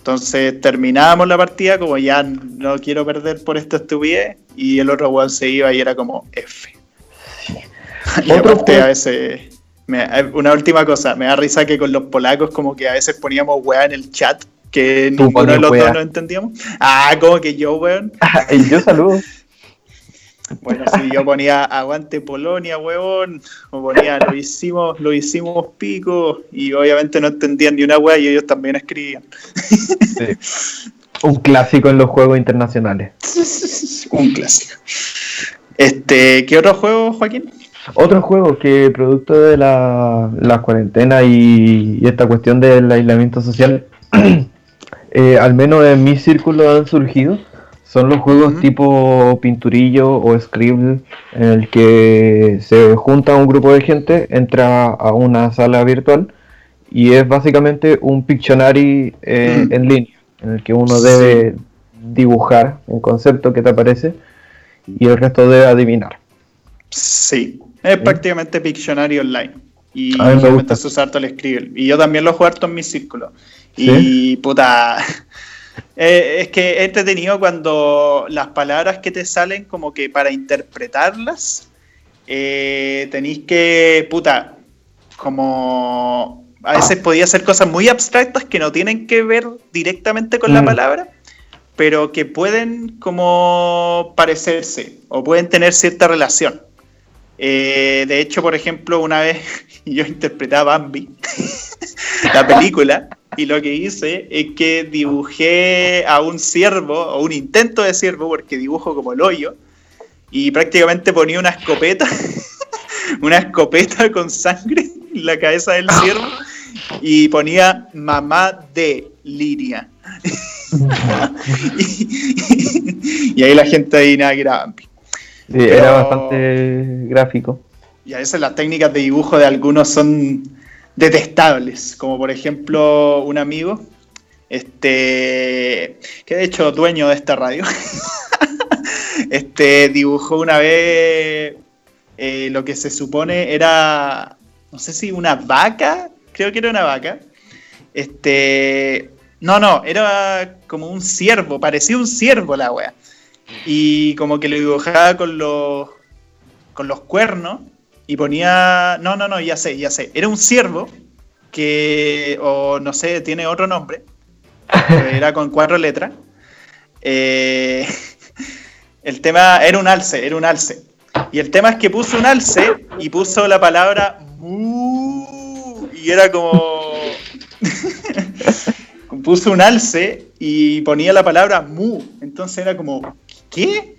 entonces terminábamos la partida como ya no quiero perder por esta estupidez y el otro weón se iba y era como F. [laughs] Y aparte a veces, una última cosa, me da risa que con los polacos como que a veces poníamos weá en el chat que ninguno de los dos no entendíamos. Ah, como que yo, weón. [laughs] yo saludo. Bueno, si yo ponía aguante Polonia, huevón, o ponía lo hicimos, lo hicimos pico, y obviamente no entendían ni una hueá y ellos también escribían. Un clásico en los juegos internacionales. [laughs] Un clásico. Este, ¿qué otro juego, Joaquín? Otro juego que producto de la, la cuarentena y, esta cuestión del aislamiento social, [clears throat] eh, al menos en mi círculo han surgido, son los juegos tipo Pinturillo o Scribble, en el que se junta un grupo de gente, entra a una sala virtual y es básicamente un Pictionary eh, en línea, en el que uno debe dibujar un concepto que te aparece y el resto debe adivinar. Sí, es prácticamente Pictionary online. Y a mí me gusta usar el Scribble. Y yo también lo juego en mi círculo. Y puta. Eh, es que es entretenido cuando las palabras que te salen, como que para interpretarlas, eh, tenéis que, puta, como a veces podía ser cosas muy abstractas que no tienen que ver directamente con la mm. palabra, pero que pueden como parecerse o pueden tener cierta relación. Eh, de hecho, por ejemplo, una vez [laughs] yo interpretaba Bambi, [laughs] la película, y lo que hice es que dibujé a un ciervo, o un intento de ciervo, porque dibujo como el hoyo, y prácticamente ponía una escopeta, [laughs] una escopeta con sangre en la cabeza del ciervo, y ponía mamá de Liria. [laughs] y, ahí la gente nada que era era bastante gráfico. Y a veces las técnicas de dibujo de algunos son detestables, como por ejemplo un amigo, este, que de hecho dueño de esta radio, [laughs] este, dibujó una vez eh, lo que se supone era, no sé si una vaca, creo que era una vaca, este, no, no, era como un ciervo, parecía un ciervo la wea, y como que lo dibujaba con los, con los cuernos y ponía, no, no, no, ya sé, ya sé, era un ciervo que, o no sé, tiene otro nombre, era con cuatro letras. Eh, [laughs] el tema era un alce, era un alce. Y el tema es que puso un alce y puso la palabra mu y era como [laughs] puso un alce y ponía la palabra mu, entonces era como ¿qué?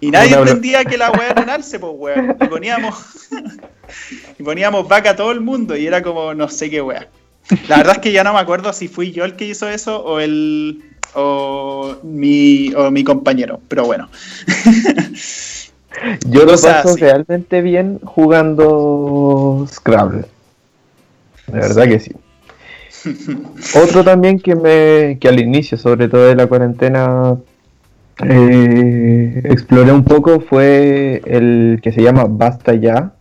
Y nadie entendía que la weá era un alce, pues weón. Y poníamos, [laughs] y poníamos vaca a todo el mundo y era como no sé qué weá. La verdad es que ya no me acuerdo si fui yo el que hizo eso o el o mi, o mi compañero, pero bueno. [laughs] Yo lo paso realmente bien jugando Scrabble. De verdad que sí. [laughs] Otro también que me que al inicio, sobre todo de la cuarentena, eh, exploré un poco fue el que se llama Basta Ya,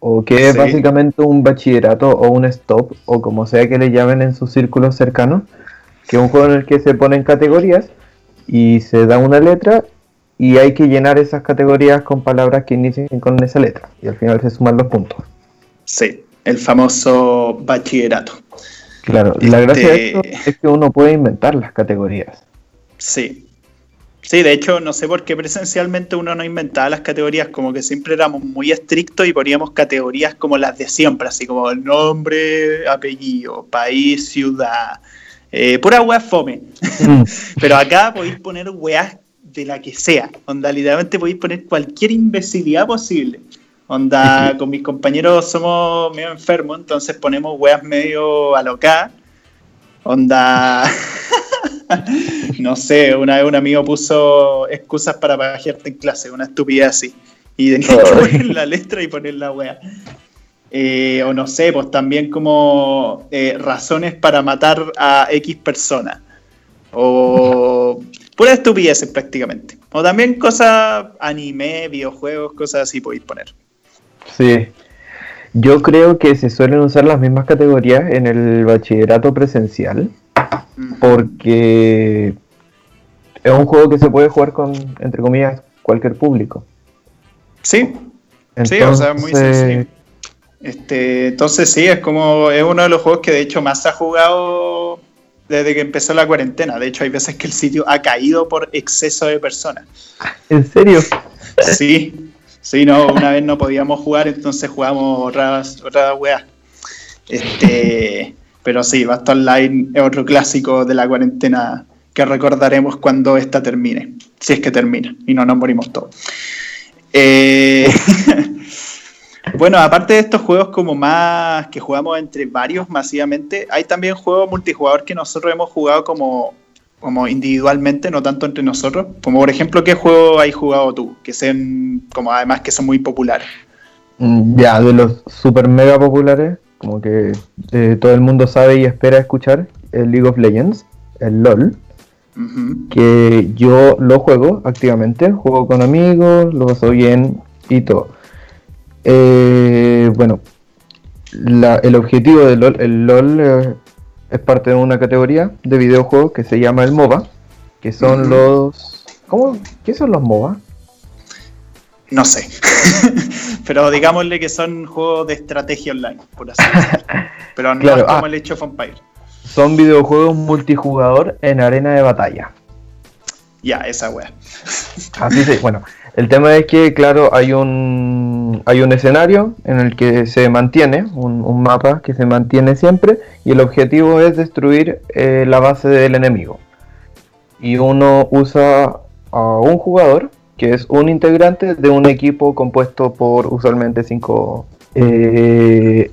o que es básicamente un bachillerato o un stop, o como sea que le llamen en sus círculos cercanos, que es un juego en el que se ponen categorías y se da una letra y hay que llenar esas categorías con palabras que inicien con esa letra y al final se suman los puntos. Sí, el famoso bachillerato. Claro, y la gracia de esto es que uno puede inventar las categorías. Sí, Sí, de hecho, no sé por qué presencialmente uno no inventaba las categorías, como que siempre éramos muy estrictos y poníamos categorías como las de siempre, así como nombre, apellido, país, ciudad, Eh, pura weá fome. Mm. [laughs] Pero acá podéis poner weas de la que sea. Onda, literalmente podéis poner cualquier imbecilidad posible. Onda, con mis compañeros somos medio enfermos, entonces ponemos weas medio alocadas. Onda, [laughs] [laughs] no sé, una vez un amigo puso excusas para pajearte en clase, una estupidez así. Y tenía que poner la letra y poner la wea. Eh, o no sé, pues también como eh, razones para matar a X persona. O pura estupideces prácticamente. O también cosas anime, videojuegos, cosas así podéis poner. Sí. Yo creo que se suelen usar las mismas categorías en el bachillerato presencial. Porque es un juego que se puede jugar con, entre comillas, cualquier público. Sí. sí, o sea, muy sencillo. Este, entonces sí, es como, es uno de los juegos que de hecho más se ha jugado desde que empezó la cuarentena. De hecho, hay veces que el sitio ha caído por exceso de personas. ¿En serio? Sí, sí, no, una vez no podíamos jugar, entonces jugamos otras, otras weas. Este, pero sí, Basta Online es otro clásico de la cuarentena que recordaremos cuando esta termine, si es que termina y no nos morimos todos. Eh, [laughs] Bueno, aparte de estos juegos como más que jugamos entre varios masivamente, hay también juegos multijugador que nosotros hemos jugado como, como individualmente, no tanto entre nosotros. Como por ejemplo, ¿qué juego has jugado tú? Que sean como además que son muy populares. Mm, ya, de los super mega populares, como que eh, todo el mundo sabe y espera escuchar, el League of Legends, el LOL. Que yo lo juego activamente, juego con amigos, lo paso bien y todo. Eh, bueno, el objetivo del LOL, el LOL eh, es parte de una categoría de videojuegos que se llama el MOBA, que son los... ¿Cómo? ¿Qué son los MOBA? No sé, [laughs] pero digámosle que son juegos de estrategia online, por así decirlo. Pero no [laughs] es como ah. el hecho of Empire. Son videojuegos multijugador en arena de batalla. Ya, esa wea. Así sí, bueno. El tema es que, claro, hay un, hay un escenario en el que se mantiene, un, mapa que se mantiene siempre, y el objetivo es destruir eh, la base del enemigo. Y uno usa a un jugador, que es un integrante de un equipo compuesto por usualmente cinco... Eh,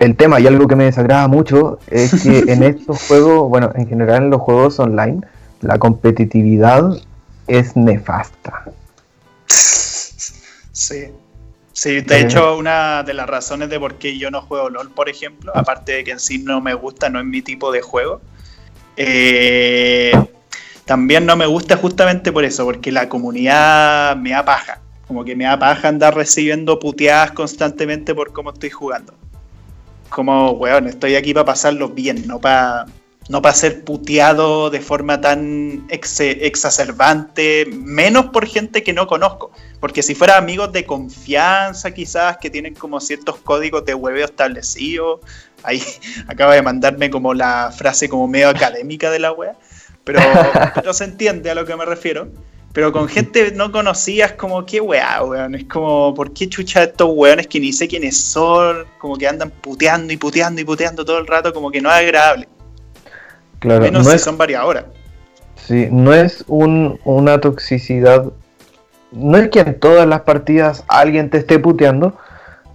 el tema y algo que me desagrada mucho es que [laughs] en estos juegos, bueno, en general en los juegos online, la competitividad es nefasta. Sí. Sí, de hecho, una de las razones de por qué yo no juego LOL, por ejemplo, aparte de que en sí no me gusta, no es mi tipo de juego, eh, también no me gusta justamente por eso, porque la comunidad me apaja. Como que me apaja andar recibiendo puteadas constantemente por cómo estoy jugando. Como, weón, estoy aquí para pasarlo bien, no para no para ser puteado de forma tan exacerbante, menos por gente que no conozco. Porque si fuera amigos de confianza, quizás, que tienen como ciertos códigos de hueveo establecidos, ahí [laughs] acaba de mandarme como la frase como medio académica de la wea, pero, [laughs] pero se entiende a lo que me refiero. Pero con gente no conocida es como, qué weá, weón. Es como, ¿por qué chucha estos weones que ni sé quiénes son? Como que andan puteando y puteando y puteando todo el rato, como que no es agradable. Menos si son varias horas. Sí, no es una toxicidad. No es que en todas las partidas alguien te esté puteando,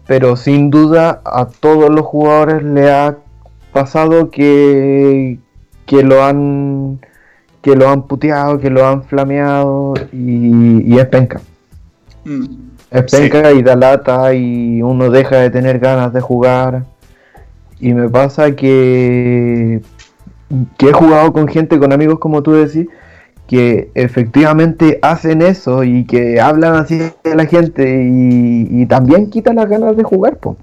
pero sin duda a todos los jugadores le ha pasado que, que lo han que lo han puteado, que lo han flameado y, es penca. Mm, es penca y da lata y uno deja de tener ganas de jugar. Y me pasa que que he jugado con gente, con amigos como tú decís, que efectivamente hacen eso y que hablan así de la gente y, también quitan las ganas de jugar, po.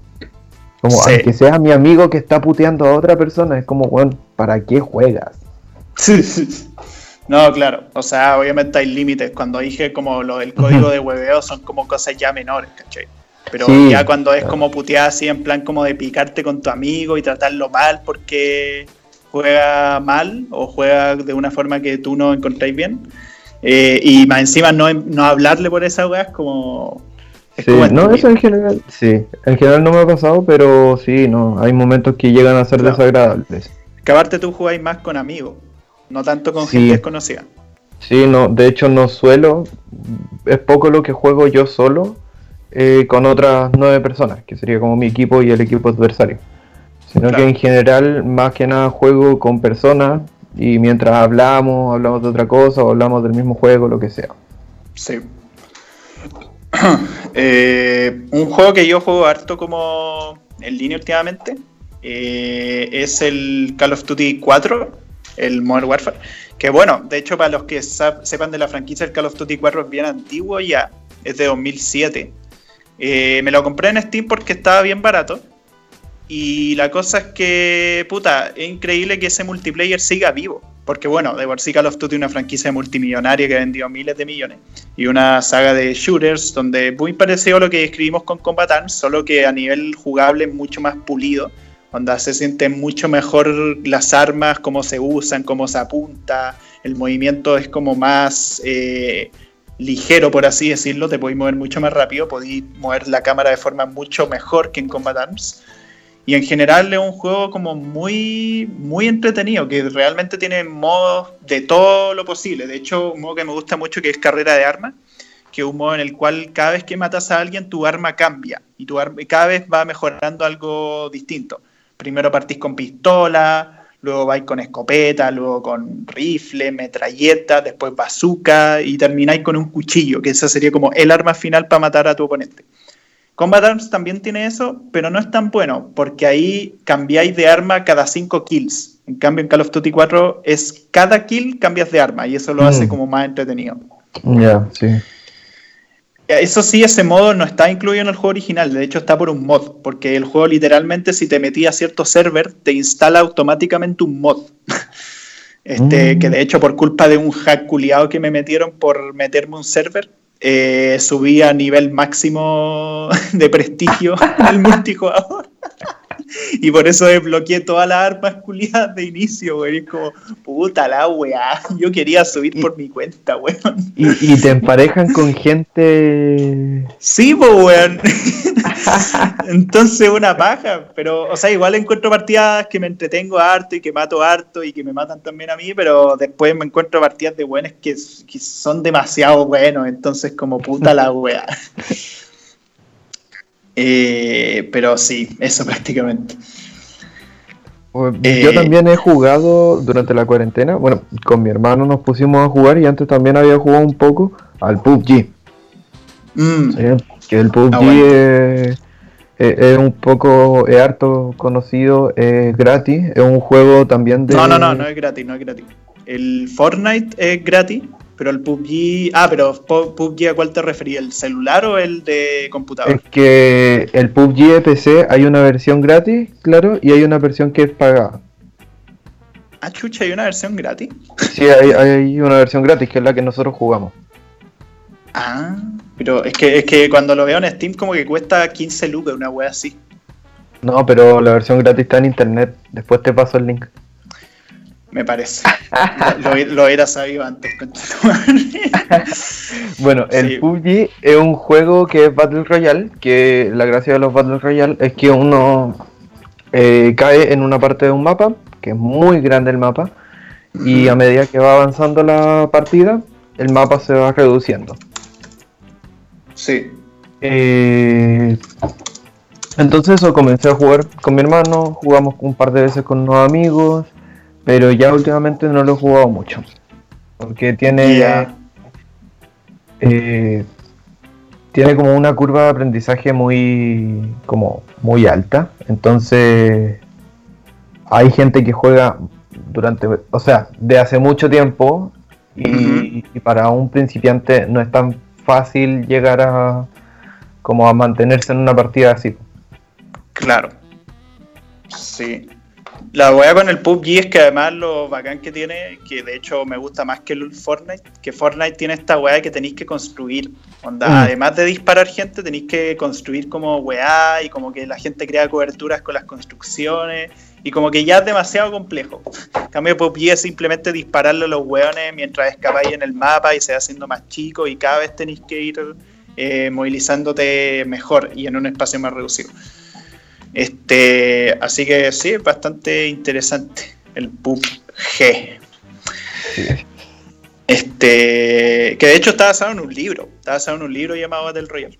Como aunque sea mi amigo que está puteando a otra persona, es como, bueno, ¿para qué juegas? No, claro. O sea, obviamente hay límites. Cuando dije como lo del código de hueveo son como cosas ya menores, ¿cachai? Pero ya cuando es como putear así en plan como de picarte con tu amigo y tratarlo mal porque juega mal o juega de una forma que tú no encontráis bien. Eh, y más encima no, no hablarle por esa weá es como. sí, no, eso en general, sí, en general no me ha pasado, pero sí, no, hay momentos que llegan a ser desagradables. Que aparte tú jugáis más con amigos, no tanto con gente desconocida. Sí, no, de hecho no suelo, es poco lo que juego yo solo eh, con otras nueve personas, que sería como mi equipo y el equipo adversario. Sino que en general, más que nada, juego con personas y mientras hablamos, hablamos de otra cosa o hablamos del mismo juego, lo que sea. Sí. [clears throat] Eh, un juego que yo juego harto como en línea últimamente eh, es el Call of Duty 4, el Modern Warfare. Que bueno, de hecho, para los que sepan de la franquicia, el Call of Duty 4 es bien antiguo ya, es de 2007. Eh, me lo compré en Steam porque estaba bien barato. Y la cosa es que, puta, es increíble que ese multiplayer siga vivo. Porque bueno, de por sí Call of Duty es una franquicia multimillonaria que ha vendido miles de millones. Y una saga de shooters donde muy parecido a lo que escribimos con Combat Arms, solo que a nivel jugable es mucho más pulido. Donde se sienten mucho mejor las armas, cómo se usan, cómo se apunta. El movimiento es como más... Eh, ligero, por así decirlo, te podéis mover mucho más rápido, podéis mover la cámara de forma mucho mejor que en Combat Arms. Y en general es un juego como muy, muy entretenido, que realmente tiene modos de todo lo posible. De hecho, un modo que me gusta mucho que es carrera de armas, que es un modo en el cual cada vez que matas a alguien tu arma cambia y tu arma, cada vez va mejorando algo distinto. Primero partís con pistola, luego vais con escopeta, luego con rifle, metralleta, después bazooka y termináis con un cuchillo, que esa sería como el arma final para matar a tu oponente. Combat Arms también tiene eso, pero no es tan bueno, porque ahí cambiáis de arma cada 5 kills. En cambio, en Call of Duty 4 es cada kill cambias de arma y eso lo hace mm. como más entretenido. Ya, sí. Eso sí, ese modo no está incluido en el juego original, de hecho está por un mod, porque el juego literalmente si te metías a cierto server te instala automáticamente un mod. [laughs] este, mm. Que de hecho por culpa de un hack culiado que me metieron por meterme un server, eh, subí a nivel máximo [laughs] de prestigio el multijugador. [laughs] y por eso desbloqueé todas las armas culiadas de inicio, güey. Es como, puta la weá. [laughs] Yo quería subir por mi cuenta, weón. ¿Y, te emparejan con [laughs] gente. Sí, pues, weón. Entonces, una paja. Pero, o sea, igual encuentro partidas que me entretengo harto y que mato harto y que me matan también a mí, pero después me encuentro partidas de buenas que, que son demasiado buenos. Entonces, como puta la weá. Eh, pero sí, eso [laughs] prácticamente. Yo eh, también he jugado durante la cuarentena. Bueno, con mi hermano nos pusimos a jugar y antes también había jugado un poco al PUBG. Mm. que el PUBG ah, es, un poco, es harto conocido, es gratis. Es un juego también de. No, no, no, no es gratis, no es gratis. El Fortnite es gratis, pero el PUBG. Ah, pero PUBG a cuál te refería, ¿el celular o el de computador? Es que el PUBG de PC hay una versión gratis, claro, y hay una versión que es pagada. Ah, chucha, ¿hay una versión gratis? Sí, hay, una versión gratis, que es la que nosotros jugamos. Ah, pero es que, es que cuando lo veo en Steam como que cuesta 15 lucas, una wea así. No, pero la versión gratis está en internet. Después te paso el link. Me parece. lo, lo, hubiera sabido antes. [laughs] bueno, el PUBG es un juego que es Battle Royale, que la gracia de los Battle Royale es que uno eh, cae en una parte de un mapa, que es muy grande el mapa, y a medida que va avanzando la partida, el mapa se va reduciendo. Sí. Eh, entonces eso, comencé a jugar con mi hermano, jugamos un par de veces con unos amigos, pero ya últimamente no lo he jugado mucho. Porque tiene. Eh, tiene como una curva de aprendizaje muy. como muy alta. Entonces. Hay gente que juega durante. O sea, de hace mucho tiempo. Y, y para un principiante no es tan fácil llegar a. como a mantenerse en una partida así. Claro. Sí. La weá con el PUBG es que además lo bacán que tiene, que de hecho me gusta más que el Fortnite, que Fortnite tiene esta weá que tenéis que construir. Onda, mm. Además de disparar gente, tenéis que construir como weá y como que la gente crea coberturas con las construcciones y como que ya es demasiado complejo. En cambio, PUBG es simplemente dispararle a los weones mientras escapáis en el mapa y se va haciendo más chico y cada vez tenéis que ir eh, movilizándote mejor y en un espacio más reducido. Este, así que sí, es bastante interesante. el PUBG. Este, que de hecho está basado en un libro, está basado en un libro llamado Battle Royale.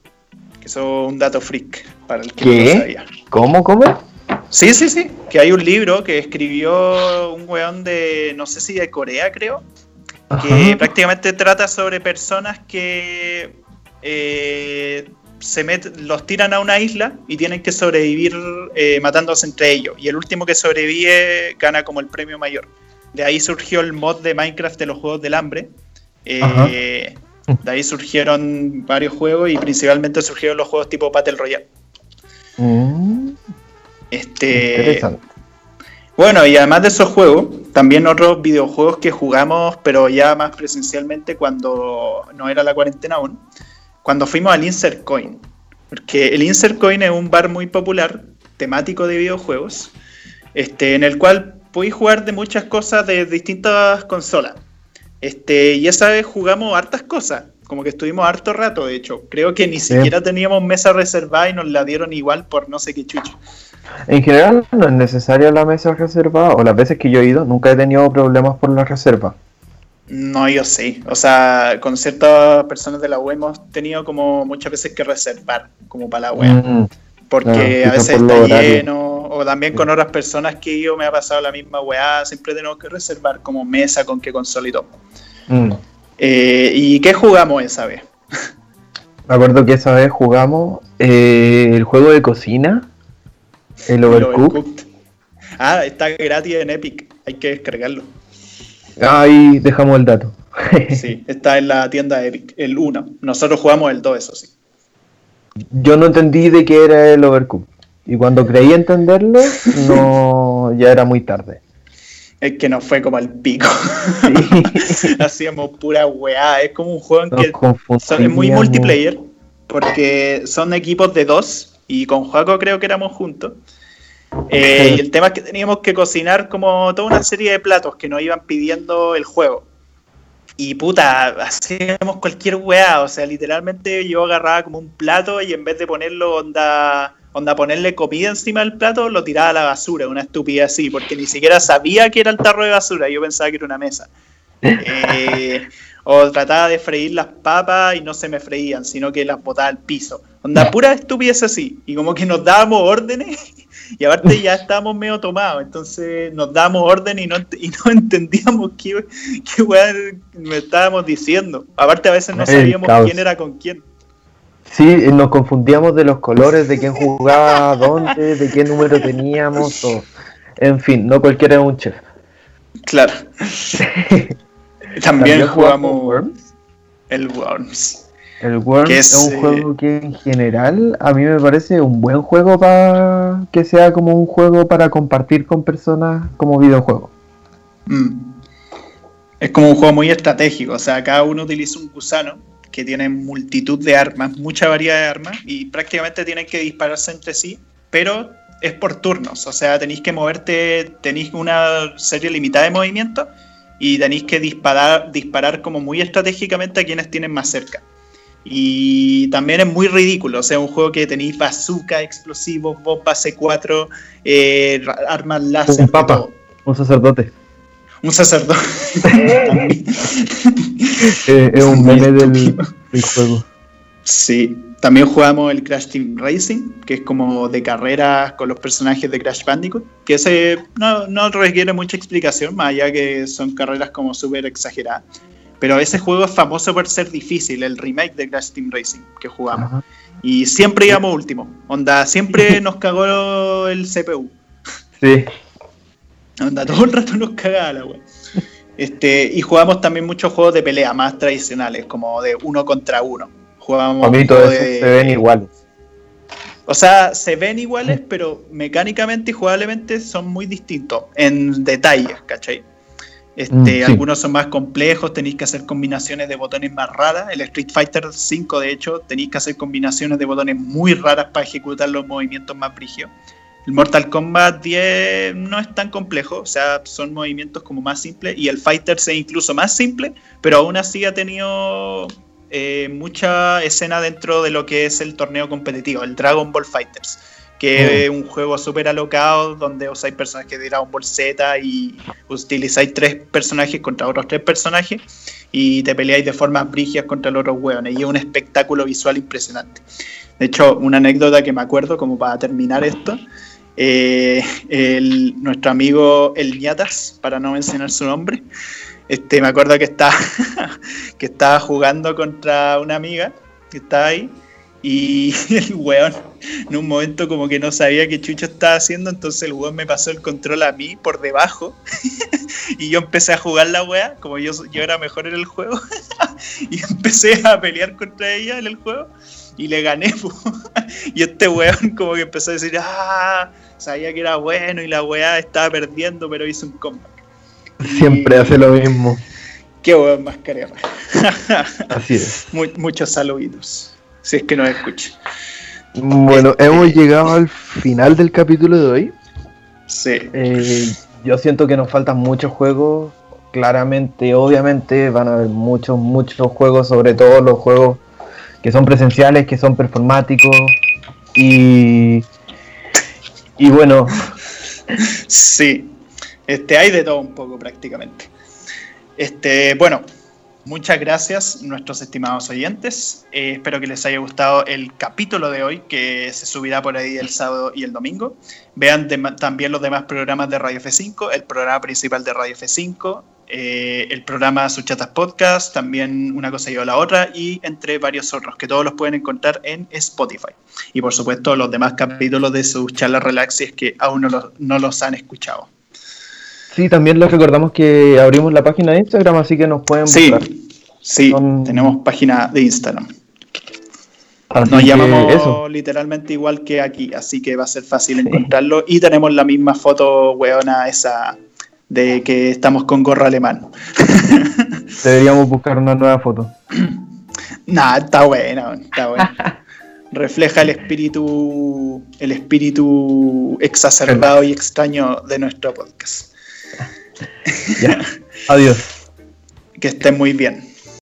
Que eso es un dato freak para el que no lo sabía. ¿Cómo? ¿Cómo? Sí, sí, sí. Que hay un libro que escribió un weón de, no sé si de Corea, creo. Que prácticamente trata sobre personas que eh, se los tiran a una isla y tienen que sobrevivir eh, matándose entre ellos. Y el último que sobrevive gana como el premio mayor. De ahí surgió el mod de Minecraft de los Juegos del Hambre. Eh, de ahí surgieron varios juegos y principalmente surgieron los juegos tipo Battle Royale. Mm. Este, bueno, y además de esos juegos, también otros videojuegos que jugamos, pero ya más presencialmente cuando no era la cuarentena aún, cuando fuimos al Insert Coin. Porque el Insert Coin es un bar muy popular, temático de videojuegos, este, en el cual podéis jugar de muchas cosas de distintas consolas. Este, y esa vez jugamos hartas cosas, como que estuvimos harto rato, de hecho. Creo que ni siquiera teníamos mesa reservada y nos la dieron igual por no sé qué chucho. En general no es necesaria la mesa reservada, o las veces que yo he ido, nunca he tenido problemas por la reserva. No, yo sí. O sea, con ciertas personas de la web hemos tenido como muchas veces que reservar, como para la web. Mm. porque a veces está lleno, o también con otras personas que yo me ha pasado la misma weá, siempre tenemos que reservar como mesa con qué consola y todo. Mm. Eh, ¿Y qué jugamos esa vez? Me acuerdo que esa vez jugamos eh, el juego de cocina el Overcooked. Ah, está gratis en Epic. Hay que descargarlo. Ahí dejamos el dato. [laughs] sí, está en la tienda Epic, el 1. Nosotros jugamos el 2, eso sí. Yo no entendí de qué era el Overcooked. Y cuando creí entenderlo, no [laughs] ya era muy tarde. Es que nos fue como al pico. [laughs] Hacíamos pura weá. Es como un juego en que es muy multiplayer. Porque son equipos de dos y con Juaco creo que éramos juntos. Eh, y el [laughs] tema es que teníamos que cocinar como toda una serie de platos que nos iban pidiendo el juego. Y puta, hacíamos cualquier weá, o sea, literalmente yo agarraba como un plato y en vez de ponerlo onda, onda ponerle comida encima del plato, lo tiraba a la basura, una estupidez así, porque ni siquiera sabía que era el tarro de basura, yo pensaba que era una mesa. Eh, o trataba de freír las papas y no se me freían, sino que las botaba al piso. Onda, pura estupidez así. Y como que nos dábamos órdenes y aparte ya estábamos medio tomados. Entonces nos dábamos órdenes y no, y no [laughs] entendíamos qué, qué me estábamos diciendo. Aparte a veces no sabíamos quién era con quién. Sí, nos confundíamos de los colores, de quién jugaba, dónde, de qué número teníamos. O... En fin, no cualquiera es un chef. Claro. [laughs] También, jugamos Worms? el Worms. El Worms es, un eh, juego que en general a mí me parece un buen juego para que sea como un juego para compartir con personas como videojuego. Mm. Es como un juego muy estratégico, o sea, cada uno utiliza un gusano que tiene multitud de armas, mucha variedad de armas y prácticamente tienen que dispararse entre sí, pero es por turnos, o sea, tenéis que moverte, tenéis una serie limitada de movimientos y tenéis que disparar, disparar como muy estratégicamente a quienes tienen más cerca. Y también es muy ridículo, o sea, un juego que tenéis bazooka, explosivos, bomba C4, eh, armas láser. Un papa, un sacerdote. Un sacerdote. [laughs] Eh, es un meme del, del, juego. Sí, también jugamos el Crash Team Racing, que es como de carreras con los personajes de Crash Bandicoot, que ese no, no requiere mucha explicación, más allá que son carreras como súper exageradas. Pero ese juego es famoso por ser difícil, el remake de Crash Team Racing que jugamos. Y siempre íbamos último. Onda, siempre [laughs] nos cagó el CPU. Sí. Onda, todo el rato nos cagaba la wea. Este, y jugamos también muchos juegos de pelea más tradicionales, como de uno contra uno. Jugábamos mí todo se ven iguales. O sea, se ven iguales, pero mecánicamente y jugablemente son muy distintos en detalles, ¿cachai? Este, mm, Algunos son más complejos, tenéis que hacer combinaciones de botones más raras. El Street Fighter V, de hecho, tenéis que hacer combinaciones de botones muy raras para ejecutar los movimientos más brígidos. El Mortal Kombat 10 no es tan complejo, o sea, son movimientos como más simples. Y el Fighter es incluso más simple, pero aún así ha tenido eh, mucha escena dentro de lo que es el torneo competitivo, el Dragon Ball Fighters, que es un juego súper alocado donde usáis personajes de Dragon Ball Z y utilizáis tres personajes contra otros tres personajes y te peleáis de formas brigias contra los otros hueones y es un espectáculo visual impresionante. De hecho, una anécdota que me acuerdo como para terminar esto, eh, nuestro amigo El Ñatas, para no mencionar su nombre, este, me acuerdo que estaba, [laughs] que estaba jugando contra una amiga que estaba ahí y [laughs] el weón en un momento como que no sabía qué chucho estaba haciendo, entonces el weón me pasó el control a mí por debajo [laughs] y yo empecé a jugar la wea, como yo, yo era mejor en el juego, [laughs] y empecé a pelear contra ella en el juego y le gané. y este weón como que empezó a decir, ah, sabía que era bueno y la weá estaba perdiendo, pero hizo un comeback. Siempre hace lo mismo. Qué weón más carema. Así es. muchos saluditos si es que nos escucha. Bueno, este, hemos llegado al final del capítulo de hoy. Sí. Eh, yo siento que nos faltan muchos juegos. Claramente, obviamente, van a haber muchos, muchos juegos, sobre todo los juegos que son presenciales, que son performáticos. Y, y bueno. Sí, este, hay de todo un poco prácticamente. Este, bueno, Muchas gracias, nuestros estimados oyentes. Eh, espero que les haya gustado el capítulo de hoy, que se subirá por ahí el sábado y el domingo. Vean también los demás programas de Radio F5, el programa principal de Radio F5, eh, el programa Suchatas Podcast, también una cosa y la otra, y entre varios otros, que todos los pueden encontrar en Spotify. Y por supuesto, los demás capítulos de sus charlas relax, si es que aún no los, no los han escuchado. Sí, también les recordamos que abrimos la página de Instagram, así que nos pueden buscar. Sí, tenemos página de Instagram. nos llamamos literalmente igual que aquí, así que va a ser fácil encontrarlo. Y tenemos la misma foto, weona, esa de que estamos con gorro alemán. [laughs] Deberíamos buscar una nueva foto. Nah, está buena, está buena. [laughs] Refleja el espíritu, el espíritu exacerbado y extraño de nuestro podcast. Adiós. Que estén muy bien.